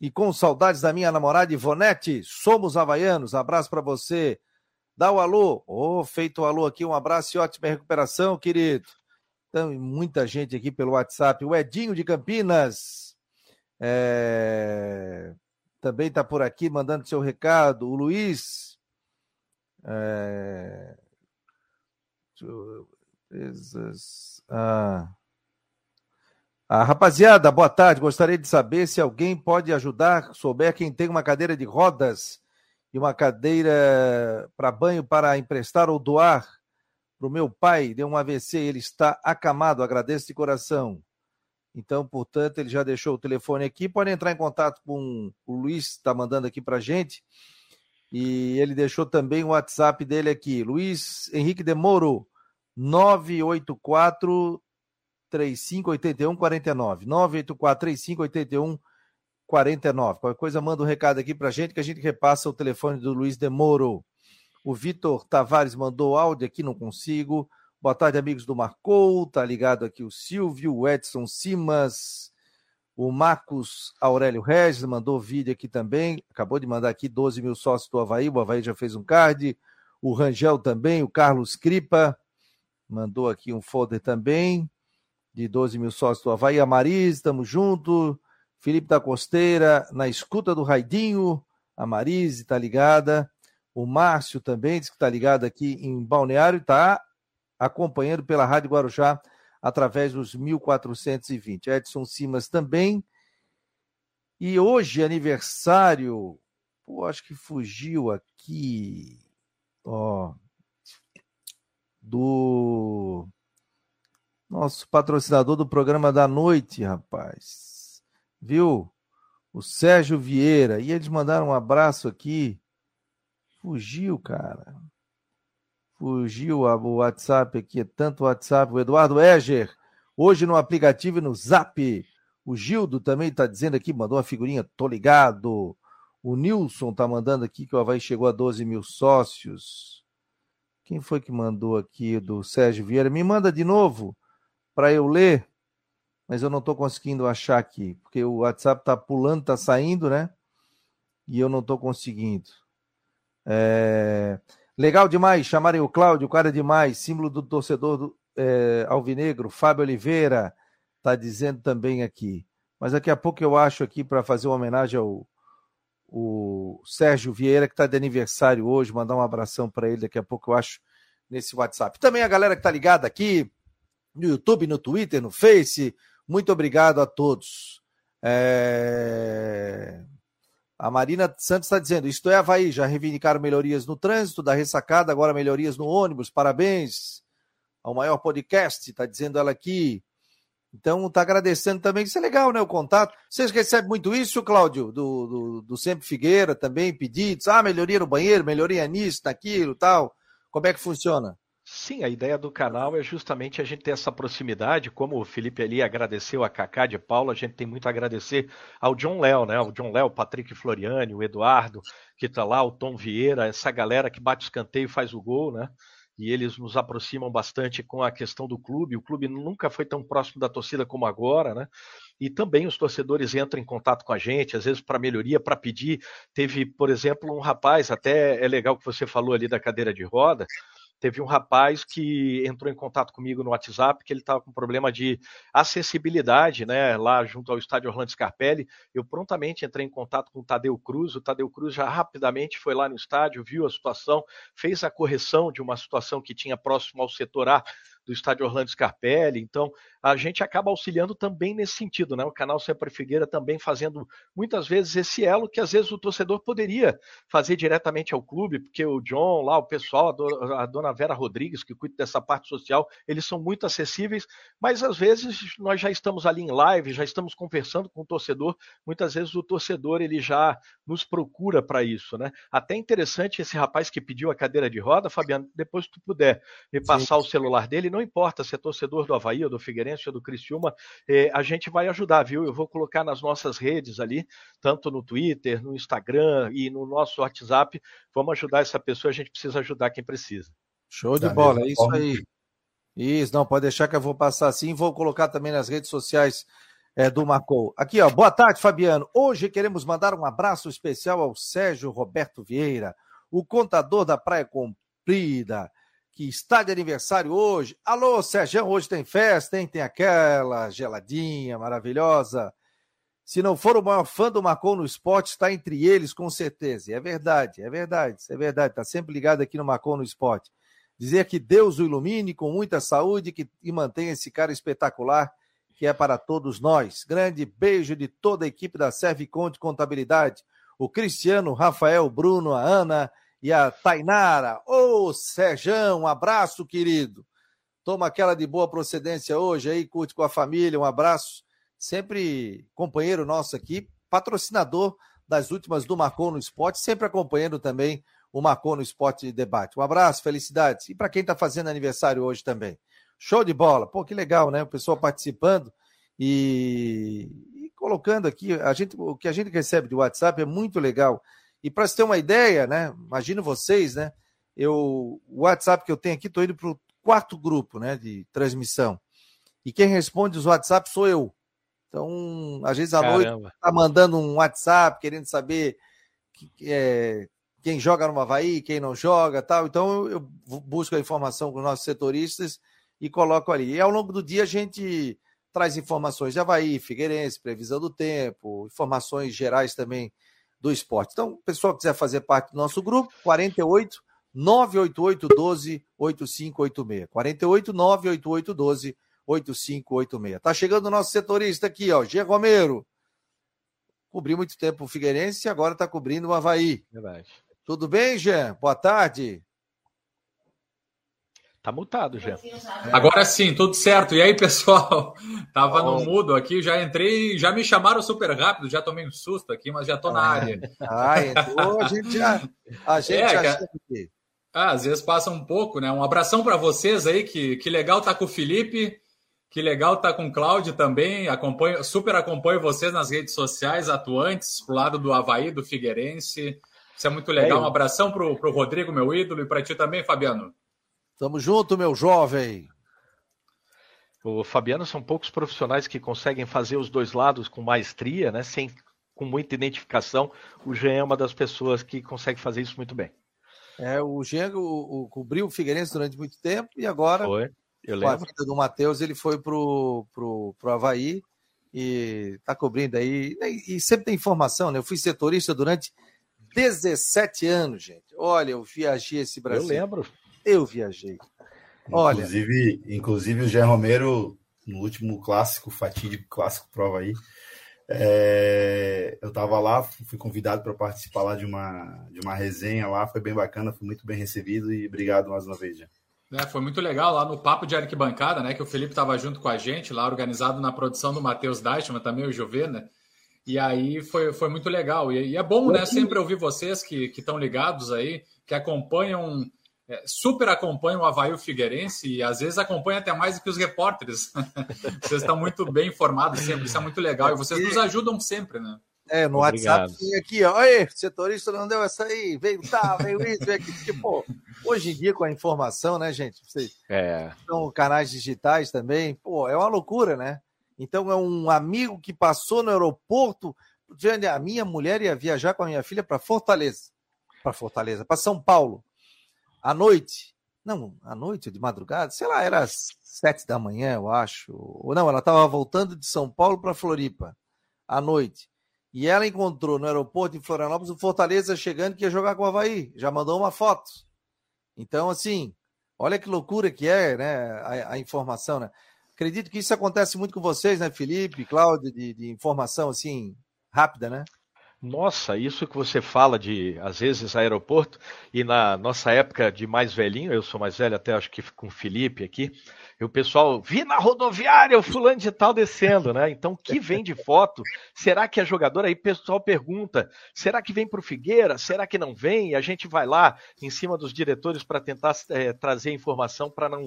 E com saudades da minha namorada Ivonete, somos havaianos. Abraço para você. Dá o alô. Ô, oh, feito o alô aqui, um abraço e ótima recuperação, querido. Então, muita gente aqui pelo WhatsApp. O Edinho de Campinas. É... Também está por aqui mandando seu recado. O Luiz. É... Ah. Ah, rapaziada, boa tarde. Gostaria de saber se alguém pode ajudar, souber quem tem uma cadeira de rodas e uma cadeira para banho para emprestar ou doar para o meu pai. Deu um AVC, ele está acamado. Agradeço de coração. Então, portanto, ele já deixou o telefone aqui. Pode entrar em contato com o Luiz, está mandando aqui para gente. E ele deixou também o WhatsApp dele aqui. Luiz Henrique Demoro, 984 3581 49. 984 3581 49. Qualquer coisa, manda um recado aqui pra gente que a gente repassa o telefone do Luiz Demoro. O Vitor Tavares mandou áudio aqui, não consigo. Boa tarde, amigos do Marcou. Tá ligado aqui o Silvio, o Edson Simas, o Marcos Aurélio Regis mandou vídeo aqui também. Acabou de mandar aqui 12 mil sócios do Havaí. O Havaí já fez um card. O Rangel também. O Carlos Cripa mandou aqui um folder também. De 12 mil sócios do Havaí. A Maris, estamos junto. Felipe da Costeira, na escuta do Raidinho. A Marise está ligada. O Márcio também diz que está ligado aqui em Balneário. Está acompanhando pela Rádio Guarujá através dos 1420. Edson Simas também. E hoje, aniversário, pô, acho que fugiu aqui, ó, do nosso patrocinador do programa da noite, rapaz. Viu? O Sérgio Vieira. E eles mandaram um abraço aqui. Fugiu, cara. Fugiu o WhatsApp aqui, é tanto WhatsApp. O Eduardo Eger, hoje no aplicativo e no Zap. O Gildo também está dizendo aqui, mandou uma figurinha, tô ligado. O Nilson está mandando aqui que o Havaí chegou a 12 mil sócios. Quem foi que mandou aqui do Sérgio Vieira? Me manda de novo para eu ler, mas eu não estou conseguindo achar aqui, porque o WhatsApp está pulando, está saindo, né? E eu não estou conseguindo. É... Legal demais chamarem o Cláudio, o cara é demais, símbolo do torcedor do, é, alvinegro, Fábio Oliveira está dizendo também aqui. Mas daqui a pouco eu acho aqui para fazer uma homenagem ao o Sérgio Vieira, que está de aniversário hoje, mandar um abração para ele daqui a pouco, eu acho, nesse WhatsApp. Também a galera que está ligada aqui no YouTube, no Twitter, no Face, muito obrigado a todos. É... A Marina Santos está dizendo: isto é Havaí, já reivindicaram melhorias no trânsito, da ressacada, agora melhorias no ônibus, parabéns ao maior podcast, está dizendo ela aqui. Então, está agradecendo também, isso é legal, né? O contato. Vocês recebem muito isso, Cláudio, do, do, do Sempre Figueira também, pedidos, ah, melhoria no banheiro, melhoria nisso, naquilo tal. Como é que funciona? Sim, a ideia do canal é justamente a gente ter essa proximidade, como o Felipe ali agradeceu a Cacá de Paula, a gente tem muito a agradecer ao John Léo, né? O John Léo, o Patrick Floriani, o Eduardo, que está lá, o Tom Vieira, essa galera que bate escanteio e faz o gol, né? E eles nos aproximam bastante com a questão do clube. O clube nunca foi tão próximo da torcida como agora, né? E também os torcedores entram em contato com a gente, às vezes para melhoria, para pedir. Teve, por exemplo, um rapaz, até é legal que você falou ali da cadeira de roda teve um rapaz que entrou em contato comigo no WhatsApp que ele estava com problema de acessibilidade, né, lá junto ao estádio Orlando Scarpelli. Eu prontamente entrei em contato com o Tadeu Cruz. O Tadeu Cruz já rapidamente foi lá no estádio, viu a situação, fez a correção de uma situação que tinha próximo ao setor A do estádio Orlando Scarpelli. Então, a gente acaba auxiliando também nesse sentido, né? O canal Sempre Figueira também fazendo muitas vezes esse elo que às vezes o torcedor poderia fazer diretamente ao clube, porque o John lá, o pessoal, a dona Vera Rodrigues, que cuida dessa parte social, eles são muito acessíveis, mas às vezes nós já estamos ali em live, já estamos conversando com o torcedor, muitas vezes o torcedor ele já nos procura para isso, né? Até interessante esse rapaz que pediu a cadeira de roda, Fabiano, depois tu puder me passar Sim. o celular dele, não importa se é torcedor do Havaí ou do Figueirense ou do Criciúma, eh, a gente vai ajudar, viu? Eu vou colocar nas nossas redes ali, tanto no Twitter, no Instagram e no nosso WhatsApp. Vamos ajudar essa pessoa, a gente precisa ajudar quem precisa. Show de bola, é isso aí. Isso, não, pode deixar que eu vou passar assim. Vou colocar também nas redes sociais é, do Marcou. Aqui, ó. Boa tarde, Fabiano. Hoje queremos mandar um abraço especial ao Sérgio Roberto Vieira, o contador da Praia Comprida que está de aniversário hoje. Alô, Sérgio, hoje tem festa, hein? Tem aquela geladinha maravilhosa. Se não for o maior fã do Marcon no esporte, está entre eles, com certeza. E é verdade, é verdade, é verdade. Está sempre ligado aqui no Marcon no esporte. Dizer que Deus o ilumine com muita saúde que, e mantenha esse cara espetacular que é para todos nós. Grande beijo de toda a equipe da Serviconte Contabilidade. O Cristiano, o Rafael, o Bruno, a Ana e a Tainara. Ô, Serjão, um abraço, querido. Toma aquela de boa procedência hoje aí, curte com a família, um abraço. Sempre companheiro nosso aqui, patrocinador das últimas do Marcon no Esporte, sempre acompanhando também o Marcon no Esporte Debate. Um abraço, felicidades. E para quem está fazendo aniversário hoje também. Show de bola. Pô, que legal, né? O pessoal participando e, e colocando aqui. A gente, o que a gente recebe de WhatsApp é muito legal. E para você ter uma ideia, né? Imagino vocês, né? Eu, o WhatsApp que eu tenho aqui, estou indo para o quarto grupo né, de transmissão. E quem responde os WhatsApp sou eu. Então, às vezes à Caramba. noite, tá mandando um WhatsApp querendo saber que, é, quem joga no Havaí, quem não joga tal. Então, eu busco a informação com os nossos setoristas e coloco ali. E ao longo do dia a gente traz informações de Havaí, Figueirense, previsão do tempo, informações gerais também do esporte. Então, o pessoal que quiser fazer parte do nosso grupo, 48 988 12 8586. 48 988 12 8586. Tá chegando o nosso setorista aqui, ó, G. Romero. Cobriu muito tempo o Figueirense e agora está cobrindo o Havaí. Verdade. Tudo bem, Jean? Boa tarde. Tá mutado já. Agora sim, tudo certo. E aí, pessoal? [laughs] Tava oh. no mudo aqui, já entrei, já me chamaram super rápido, já tomei um susto aqui, mas já tô na ah. área. Ah, entrou, a [laughs] gente já. A gente é, já que... ah, às vezes passa um pouco, né? Um abração para vocês aí, que, que legal tá com o Felipe, que legal tá com o Cláudio também. Acompanho, super acompanho vocês nas redes sociais atuantes, pro lado do Havaí, do Figueirense. Isso é muito legal. É um abração pro, pro Rodrigo, meu ídolo, e para ti também, Fabiano. Tamo junto, meu jovem. O Fabiano são poucos profissionais que conseguem fazer os dois lados com maestria, né? Sem com muita identificação. O Jean é uma das pessoas que consegue fazer isso muito bem. É, o Jean o, o, cobriu o Figueirense durante muito tempo e agora, foi, eu lembro. com a vida do Matheus, ele foi pro, pro, pro Havaí e tá cobrindo aí. E, e sempre tem informação, né? Eu fui setorista durante 17 anos, gente. Olha, eu viajei esse Brasil. Eu lembro. Eu viajei. Olha. Inclusive, inclusive o Gé Romero, no último clássico, fatídico clássico prova aí, é, eu estava lá, fui convidado para participar lá de uma, de uma resenha lá, foi bem bacana, fui muito bem recebido e obrigado mais uma vez, já. É, foi muito legal lá no Papo de Arquibancada, né? Que o Felipe estava junto com a gente, lá organizado na produção do Matheus Deichmann, também o Juvena. E aí foi, foi muito legal. E, e é bom, né? Sempre ouvir vocês que estão ligados aí, que acompanham super acompanham o Havaí o Figueirense e às vezes acompanham até mais do que os repórteres. [laughs] vocês estão muito bem informados sempre, isso é muito legal. E vocês nos ajudam sempre, né? É, no Obrigado. WhatsApp tem aqui, ó. Oi, setorista não deu essa aí, veio tá, veio isso, veio aqui. Tipo, hoje em dia, com a informação, né, gente? Vocês é. são canais digitais também, pô, é uma loucura, né? Então é um amigo que passou no aeroporto. A minha mulher ia viajar com a minha filha para Fortaleza. Para Fortaleza, para São Paulo à noite. Não, à noite, de madrugada, sei lá, era sete da manhã, eu acho. Ou não, ela estava voltando de São Paulo para Floripa, à noite. E ela encontrou no aeroporto em Florianópolis o Fortaleza chegando que ia jogar com o Havaí. Já mandou uma foto. Então, assim, olha que loucura que é né, a, a informação, né? Acredito que isso acontece muito com vocês, né, Felipe, Cláudio, de, de informação assim rápida, né? Nossa, isso que você fala de, às vezes, aeroporto, e na nossa época de mais velhinho, eu sou mais velho até acho que com o Felipe aqui, e o pessoal, vi na rodoviária o fulano de tal descendo, né? Então, que vem de foto? Será que é jogador? Aí o pessoal pergunta, será que vem para o Figueira? Será que não vem? E a gente vai lá em cima dos diretores para tentar é, trazer informação para não...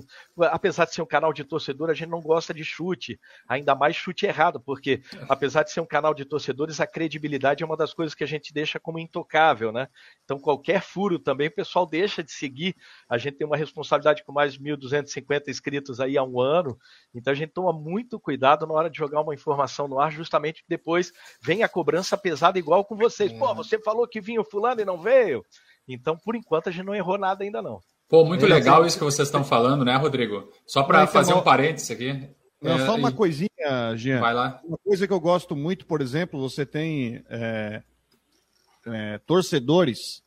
Apesar de ser um canal de torcedor, a gente não gosta de chute, ainda mais chute errado, porque apesar de ser um canal de torcedores, a credibilidade é uma das coisas que a gente deixa como intocável, né? Então, qualquer furo também, o pessoal deixa de seguir. A gente tem uma responsabilidade com mais de 1.250 inscritos aí há um ano. Então a gente toma muito cuidado na hora de jogar uma informação no ar, justamente depois vem a cobrança pesada igual com vocês. Pô, você falou que vinha o fulano e não veio. Então, por enquanto, a gente não errou nada ainda não. Pô, muito é, legal isso que vocês estão falando, né, Rodrigo? Só para fazer um parênteses aqui. Não, é, só uma e... coisinha, Jean. Vai lá. Uma coisa que eu gosto muito, por exemplo, você tem é, é, torcedores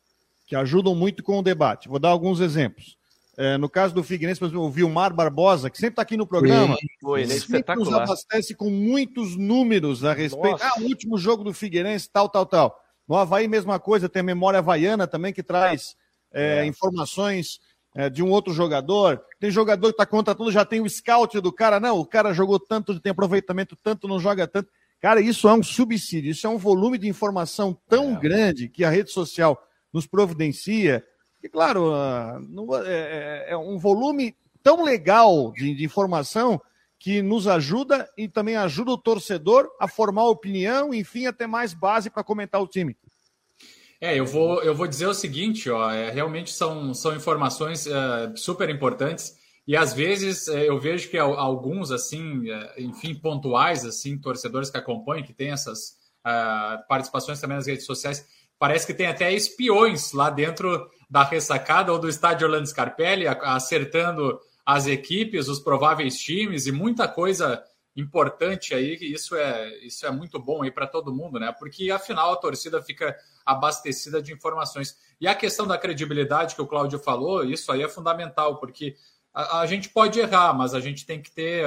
que ajudam muito com o debate. Vou dar alguns exemplos. É, no caso do Figueirense, por exemplo, o Vilmar Barbosa, que sempre está aqui no programa, ele é sempre nos abastece com muitos números a respeito. Nossa. Ah, o último jogo do Figueirense, tal, tal, tal. No Havaí, mesma coisa, tem a memória havaiana também, que traz é, é. informações é, de um outro jogador. Tem jogador que está contratando, já tem o scout do cara. Não, o cara jogou tanto, tem aproveitamento tanto, não joga tanto. Cara, isso é um subsídio, isso é um volume de informação tão é. grande que a rede social nos providencia e, claro, ah, é, é, é, um volume tão legal de, informação que nos ajuda e também ajuda o torcedor a formar opinião, enfim, a ter mais base para comentar o time. É, eu vou, eu vou dizer o seguinte, ó, é, realmente são, são informações é, super importantes e às vezes é, eu vejo que alguns, assim, é, enfim, pontuais, assim, torcedores que acompanham, que têm essas uh, participações também nas redes sociais, parece que tem até espiões lá dentro da ressacada ou do estádio Orlando Scarpelli, acertando as equipes, os prováveis times e muita coisa importante aí. Isso é, isso é muito bom aí para todo mundo, né? Porque afinal a torcida fica abastecida de informações. E a questão da credibilidade que o Cláudio falou, isso aí é fundamental, porque a, a gente pode errar, mas a gente tem que ter,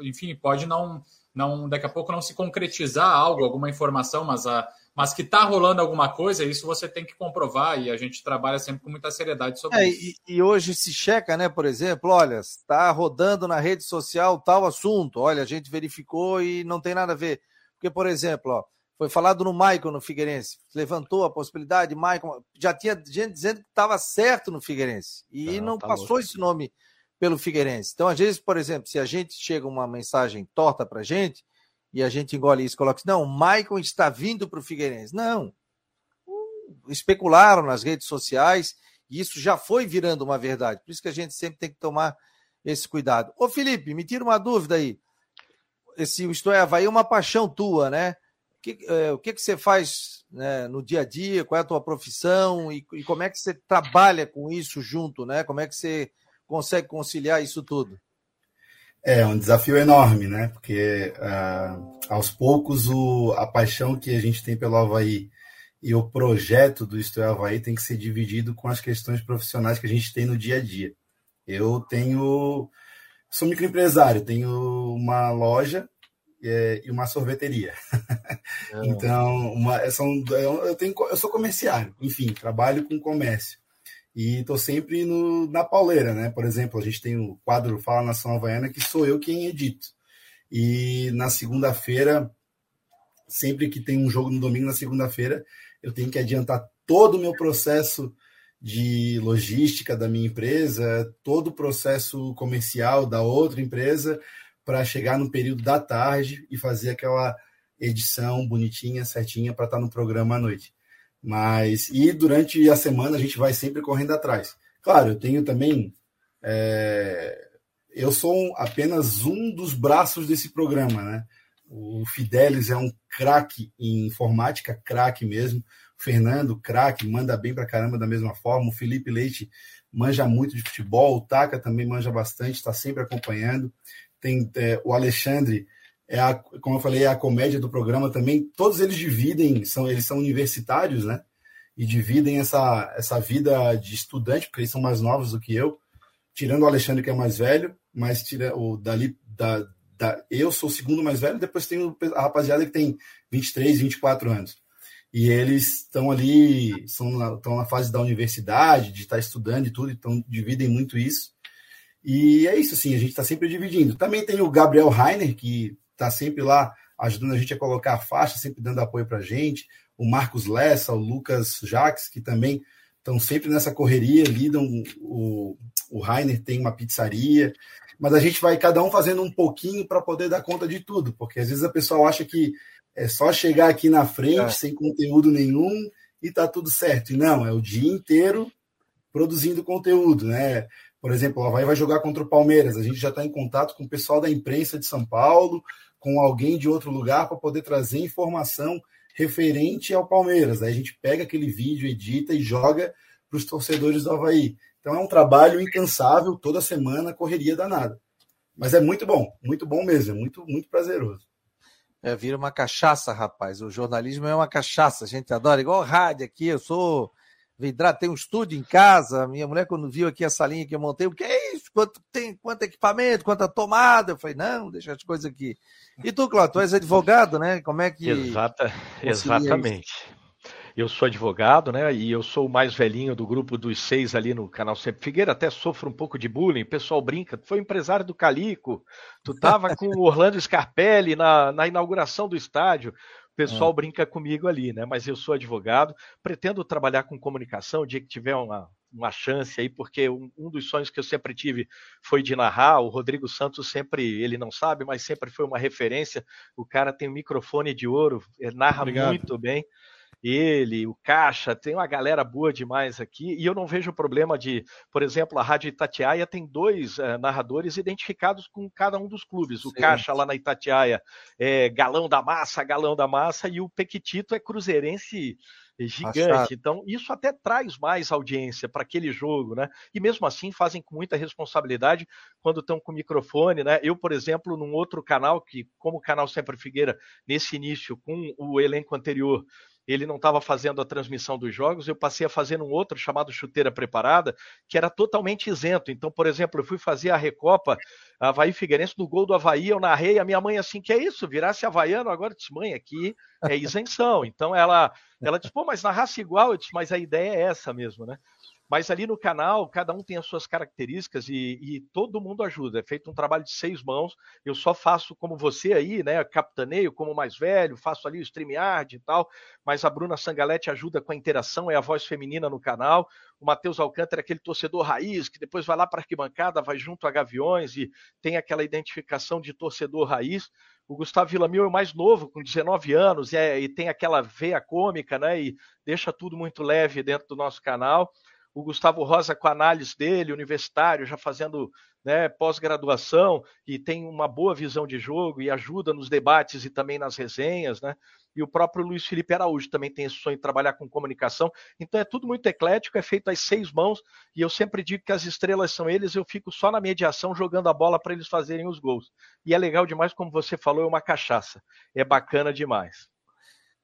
enfim, pode não, não daqui a pouco não se concretizar algo, alguma informação, mas a mas que está rolando alguma coisa, isso você tem que comprovar e a gente trabalha sempre com muita seriedade sobre é, isso. E, e, hoje se checa, né, por exemplo, olha, está rodando na rede social tal assunto, olha, a gente verificou e não tem nada a ver. Porque, por exemplo, ó, foi falado no Maicon no Figueirense, levantou a possibilidade, Maicon, já tinha gente dizendo que estava certo no Figueirense e não, não tá passou louco. esse nome pelo Figueirense. Então, às vezes, por exemplo, se a gente chega uma mensagem torta para a gente, e a gente engole isso, coloca não, o Maicon está vindo para o Figueirense. Não. Especularam nas redes sociais e isso já foi virando uma verdade. Por isso que a gente sempre tem que tomar esse cuidado. Ô, Felipe, me tira uma dúvida aí. Esse Isto é Havaí é uma paixão tua, né? O que, é, o que, que você faz né, no dia a dia? Qual é a tua profissão? E, e como é que você trabalha com isso junto, né? Como é que você consegue conciliar isso tudo? É um desafio enorme, né? Porque uh, aos poucos o, a paixão que a gente tem pelo Havaí e o projeto do Isto é Havaí tem que ser dividido com as questões profissionais que a gente tem no dia a dia. Eu tenho. Sou microempresário, tenho uma loja é, e uma sorveteria. É. [laughs] então, uma, são, eu, tenho, eu sou comerciário, enfim, trabalho com comércio. E estou sempre no, na pauleira, né? Por exemplo, a gente tem o quadro Fala Nação Havaiana, que sou eu quem edito. E na segunda-feira, sempre que tem um jogo no domingo, na segunda-feira, eu tenho que adiantar todo o meu processo de logística da minha empresa, todo o processo comercial da outra empresa, para chegar no período da tarde e fazer aquela edição bonitinha, certinha, para estar tá no programa à noite. Mas, e durante a semana a gente vai sempre correndo atrás. Claro, eu tenho também. É, eu sou apenas um dos braços desse programa, né? O Fidelis é um craque em informática, craque mesmo. Fernando, craque, manda bem pra caramba da mesma forma. O Felipe Leite manja muito de futebol, o Taka também manja bastante, está sempre acompanhando. Tem é, o Alexandre, é a, como eu falei, é a comédia do programa também. Todos eles dividem, são, eles são universitários, né? E dividem essa, essa vida de estudante, porque eles são mais novos do que eu, tirando o Alexandre, que é mais velho, mas tira o dali da, da, eu sou o segundo mais velho, depois tem a rapaziada que tem 23, 24 anos. E eles estão ali, são na, estão na fase da universidade, de estar estudando e tudo, então dividem muito isso. E é isso, sim, a gente está sempre dividindo. Também tem o Gabriel Rainer, que está sempre lá ajudando a gente a colocar a faixa, sempre dando apoio para a gente. O Marcos Lessa, o Lucas Jacques, que também estão sempre nessa correria, lidam. O, o Rainer tem uma pizzaria mas a gente vai cada um fazendo um pouquinho para poder dar conta de tudo, porque às vezes a pessoa acha que é só chegar aqui na frente é. sem conteúdo nenhum e tá tudo certo. E não, é o dia inteiro produzindo conteúdo, né? Por exemplo, o Havaí vai jogar contra o Palmeiras, a gente já está em contato com o pessoal da imprensa de São Paulo, com alguém de outro lugar para poder trazer informação referente ao Palmeiras. Aí a gente pega aquele vídeo, edita e joga para os torcedores do Havaí. Então é um trabalho incansável, toda semana, correria danada. Mas é muito bom, muito bom mesmo, é muito, muito prazeroso. É, vira uma cachaça, rapaz. O jornalismo é uma cachaça, a gente adora. Igual rádio aqui, eu sou vidrado, tenho um estúdio em casa. Minha mulher, quando viu aqui essa linha que eu montei, o que isso? Quanto tem, quanto equipamento, quanta tomada? Eu falei, não, deixa as coisas aqui. E tu, Cláudio, tu és [laughs] advogado, né? Como é que. Exata, exatamente. Isso? Eu sou advogado, né? E eu sou o mais velhinho do grupo dos seis ali no canal Sempre Figueira. Até sofro um pouco de bullying. O pessoal brinca. Tu foi empresário do Calico. Tu tava com o Orlando Scarpelli na, na inauguração do estádio. O pessoal é. brinca comigo ali, né? Mas eu sou advogado. Pretendo trabalhar com comunicação o dia que tiver uma, uma chance aí, porque um, um, dos sonhos que eu sempre tive foi de narrar. O Rodrigo Santos sempre, ele não sabe, mas sempre foi uma referência. O cara tem um microfone de ouro, narra Obrigado. muito bem ele, o Caixa, tem uma galera boa demais aqui, e eu não vejo problema de, por exemplo, a Rádio Itatiaia tem dois uh, narradores identificados com cada um dos clubes. O Sim. Caixa lá na Itatiaia é galão da massa, galão da massa, e o Pequitito é cruzeirense gigante. Achado. Então, isso até traz mais audiência para aquele jogo, né? E mesmo assim fazem com muita responsabilidade quando estão com o microfone, né? Eu, por exemplo, num outro canal, que, como o canal Sempre Figueira, nesse início, com o elenco anterior, ele não estava fazendo a transmissão dos jogos, eu passei a fazer um outro chamado Chuteira Preparada, que era totalmente isento. Então, por exemplo, eu fui fazer a Recopa Havaí Figueirense no gol do Havaí, eu narrei, a minha mãe assim, que é isso? Virasse havaiano, agora disse, mãe, aqui é isenção. Então ela, ela disse, pô, mas narrasse igual, eu disse, mas a ideia é essa mesmo, né? Mas ali no canal, cada um tem as suas características e, e, todo mundo ajuda. É feito um trabalho de seis mãos. Eu só faço como você aí, né? Capitaneio como mais velho, faço ali o StreamYard e tal. Mas a Bruna Sangalete ajuda com a interação, é a voz feminina no canal. O Matheus Alcântara é aquele torcedor raiz que depois vai lá para a arquibancada, vai junto a Gaviões e tem aquela identificação de torcedor raiz. O Gustavo Villamil é o mais novo, com 19 anos, e, é, e tem aquela veia cômica, né? E deixa tudo muito leve dentro do nosso canal o Gustavo Rosa com a análise dele, universitário, já fazendo né, pós-graduação e tem uma boa visão de jogo e ajuda nos debates e também nas resenhas, né? E o próprio Luiz Felipe Araújo também tem esse sonho de trabalhar com comunicação. Então é tudo muito eclético, é feito às seis mãos e eu sempre digo que as estrelas são eles, eu fico só na mediação jogando a bola para eles fazerem os gols. E é legal demais, como você falou, é uma cachaça. É bacana demais.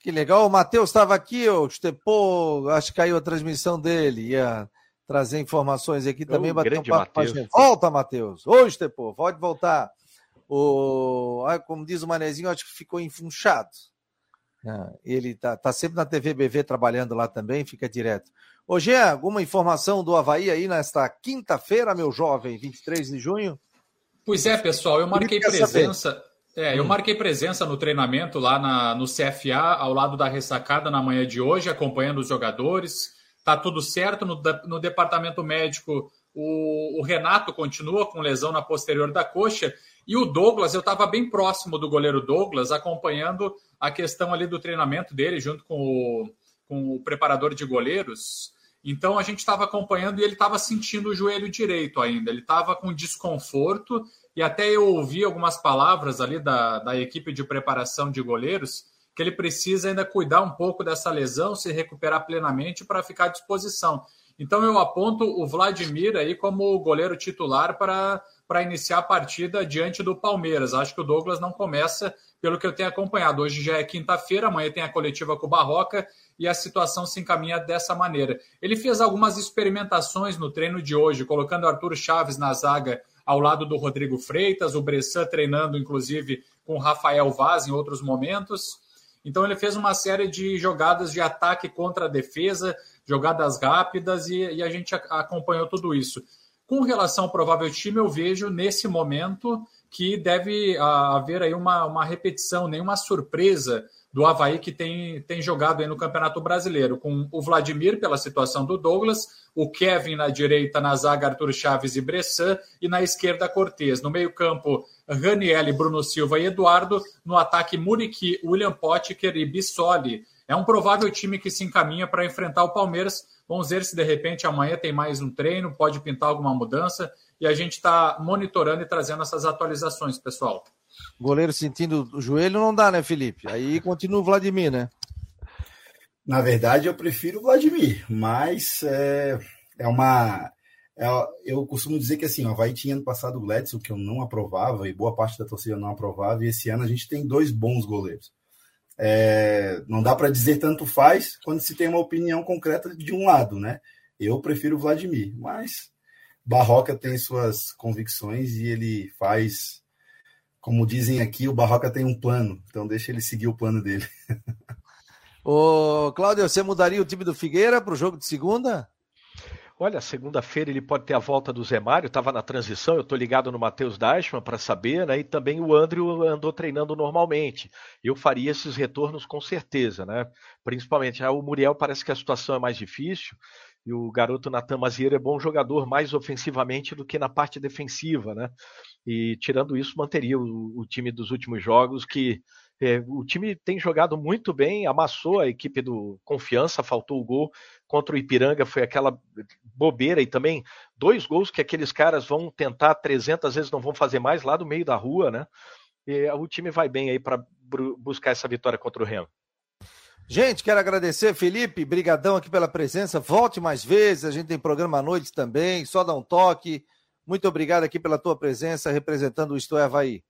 Que legal. O Matheus estava aqui, o Estepô, acho que caiu a transmissão dele. Ia trazer informações aqui também, bater um papo a gente. Volta, Matheus. Ô, Estepô, pode voltar. O, como diz o Manezinho, acho que ficou enfunchado. Ah, ele tá, tá sempre na TV BV trabalhando lá também, fica direto. Ô, Jean, alguma informação do Havaí aí nesta quinta-feira, meu jovem, 23 de junho? Pois é, pessoal, eu marquei presença. Saber. É, eu hum. marquei presença no treinamento lá na, no CFA, ao lado da ressacada na manhã de hoje, acompanhando os jogadores. Tá tudo certo no, no departamento médico. O, o, Renato continua com lesão na posterior da coxa. E o Douglas, eu estava bem próximo do goleiro Douglas, acompanhando a questão ali do treinamento dele, junto com o, com o preparador de goleiros. Então a gente estava acompanhando e ele estava sentindo o joelho direito ainda. Ele estava com desconforto e até eu ouvi algumas palavras ali da, da equipe de preparação de goleiros que ele precisa ainda cuidar um pouco dessa lesão, se recuperar plenamente para ficar à disposição. Então eu aponto o Vladimir aí como goleiro titular para, para iniciar a partida diante do Palmeiras. Acho que o Douglas não começa, pelo que eu tenho acompanhado. Hoje já é quinta-feira, amanhã tem a coletiva com o Barroca e a situação se encaminha dessa maneira. Ele fez algumas experimentações no treino de hoje, colocando Arthur Chaves na zaga ao lado do Rodrigo Freitas, o Bressan treinando, inclusive, com o Rafael Vaz em outros momentos. Então ele fez uma série de jogadas de ataque contra a defesa, jogadas rápidas, e, e a gente acompanhou tudo isso. Com relação ao provável time, eu vejo nesse momento que deve haver aí uma, uma repetição, nenhuma surpresa do Havaí que tem, tem jogado aí no Campeonato Brasileiro, com o Vladimir pela situação do Douglas, o Kevin na direita, na zaga Arthur Chaves e Bressan, e na esquerda Cortez. No meio-campo, Raniel, Bruno Silva e Eduardo. No ataque, Muriqui, William Potker e Bissoli. É um provável time que se encaminha para enfrentar o Palmeiras. Vamos ver se de repente amanhã tem mais um treino, pode pintar alguma mudança. E a gente está monitorando e trazendo essas atualizações, pessoal. Goleiro sentindo o joelho não dá, né, Felipe? Aí continua o Vladimir, né? Na verdade, eu prefiro o Vladimir, mas é, é uma. É, eu costumo dizer que assim, o Havaí tinha ano passado o Gladson, que eu não aprovava, e boa parte da torcida não aprovava, e esse ano a gente tem dois bons goleiros. É, não dá para dizer tanto faz quando se tem uma opinião concreta de um lado, né? Eu prefiro o Vladimir, mas Barroca tem suas convicções e ele faz como dizem aqui, o Barroca tem um plano, então deixa ele seguir o plano dele. [laughs] Ô, Cláudio, você mudaria o time do Figueira para o jogo de segunda? Olha, segunda-feira ele pode ter a volta do Zé Mário, estava na transição, eu estou ligado no Matheus Deichmann para saber, né? E também o Andrew andou treinando normalmente. Eu faria esses retornos com certeza, né? Principalmente, ah, o Muriel parece que a situação é mais difícil, e o garoto Natan Mazieira é bom jogador mais ofensivamente do que na parte defensiva, né? E tirando isso, manteria o, o time dos últimos jogos, que é, o time tem jogado muito bem, amassou a equipe do Confiança, faltou o gol contra o Ipiranga, foi aquela bobeira e também dois gols que aqueles caras vão tentar 300 vezes, não vão fazer mais lá do meio da rua, né? E o time vai bem aí para buscar essa vitória contra o Remo. Gente, quero agradecer, Felipe, brigadão aqui pela presença. Volte mais vezes, a gente tem programa à noite também, só dá um toque. Muito obrigado aqui pela tua presença representando o Isto é Havaí.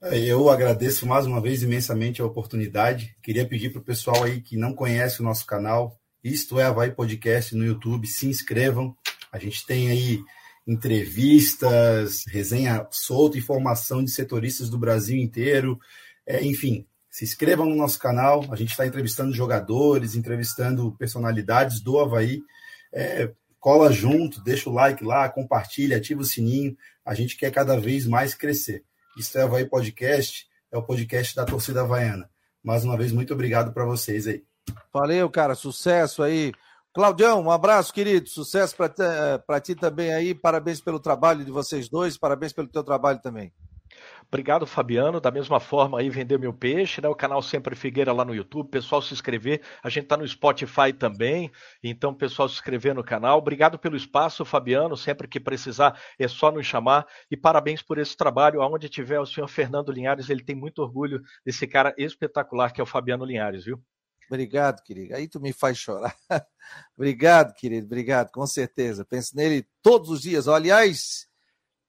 É, eu agradeço mais uma vez imensamente a oportunidade. Queria pedir para o pessoal aí que não conhece o nosso canal, Isto é Havaí Podcast no YouTube, se inscrevam. A gente tem aí entrevistas, resenha solta, informação de setoristas do Brasil inteiro. É, enfim, se inscrevam no nosso canal. A gente está entrevistando jogadores, entrevistando personalidades do Havaí. É, cola junto, deixa o like lá, compartilha, ativa o sininho. A gente quer cada vez mais crescer. Isso é Havaí Podcast, é o podcast da torcida havaiana. Mais uma vez, muito obrigado para vocês aí. Valeu, cara. Sucesso aí. Claudião, um abraço, querido. Sucesso para ti também aí. Parabéns pelo trabalho de vocês dois. Parabéns pelo teu trabalho também. Obrigado, Fabiano. Da mesma forma aí, vender meu peixe, né? O canal Sempre Figueira lá no YouTube. Pessoal se inscrever. A gente tá no Spotify também. Então, pessoal se inscrever no canal. Obrigado pelo espaço, Fabiano. Sempre que precisar, é só nos chamar. E parabéns por esse trabalho. Aonde tiver o senhor Fernando Linhares, ele tem muito orgulho desse cara espetacular que é o Fabiano Linhares, viu? Obrigado, querido. Aí tu me faz chorar. [laughs] obrigado, querido. Obrigado, com certeza. Penso nele todos os dias. Aliás,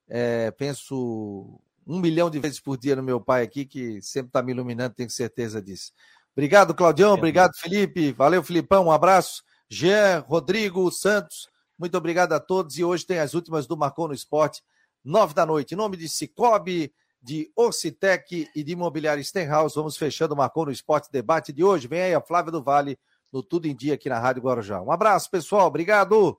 é, penso um milhão de vezes por dia no meu pai aqui, que sempre está me iluminando, tenho certeza disso. Obrigado, Claudião. Obrigado, Felipe. Valeu, Filipão. Um abraço. Jean, Rodrigo, Santos. Muito obrigado a todos. E hoje tem as últimas do Marcou no Esporte, nove da noite. Em nome de Cicobi, de Orcitec e de Imobiliário Stenhouse, vamos fechando o Marcou no Esporte debate de hoje. Vem aí a Flávia do Vale no Tudo em Dia aqui na Rádio Guarujá. Um abraço, pessoal. Obrigado.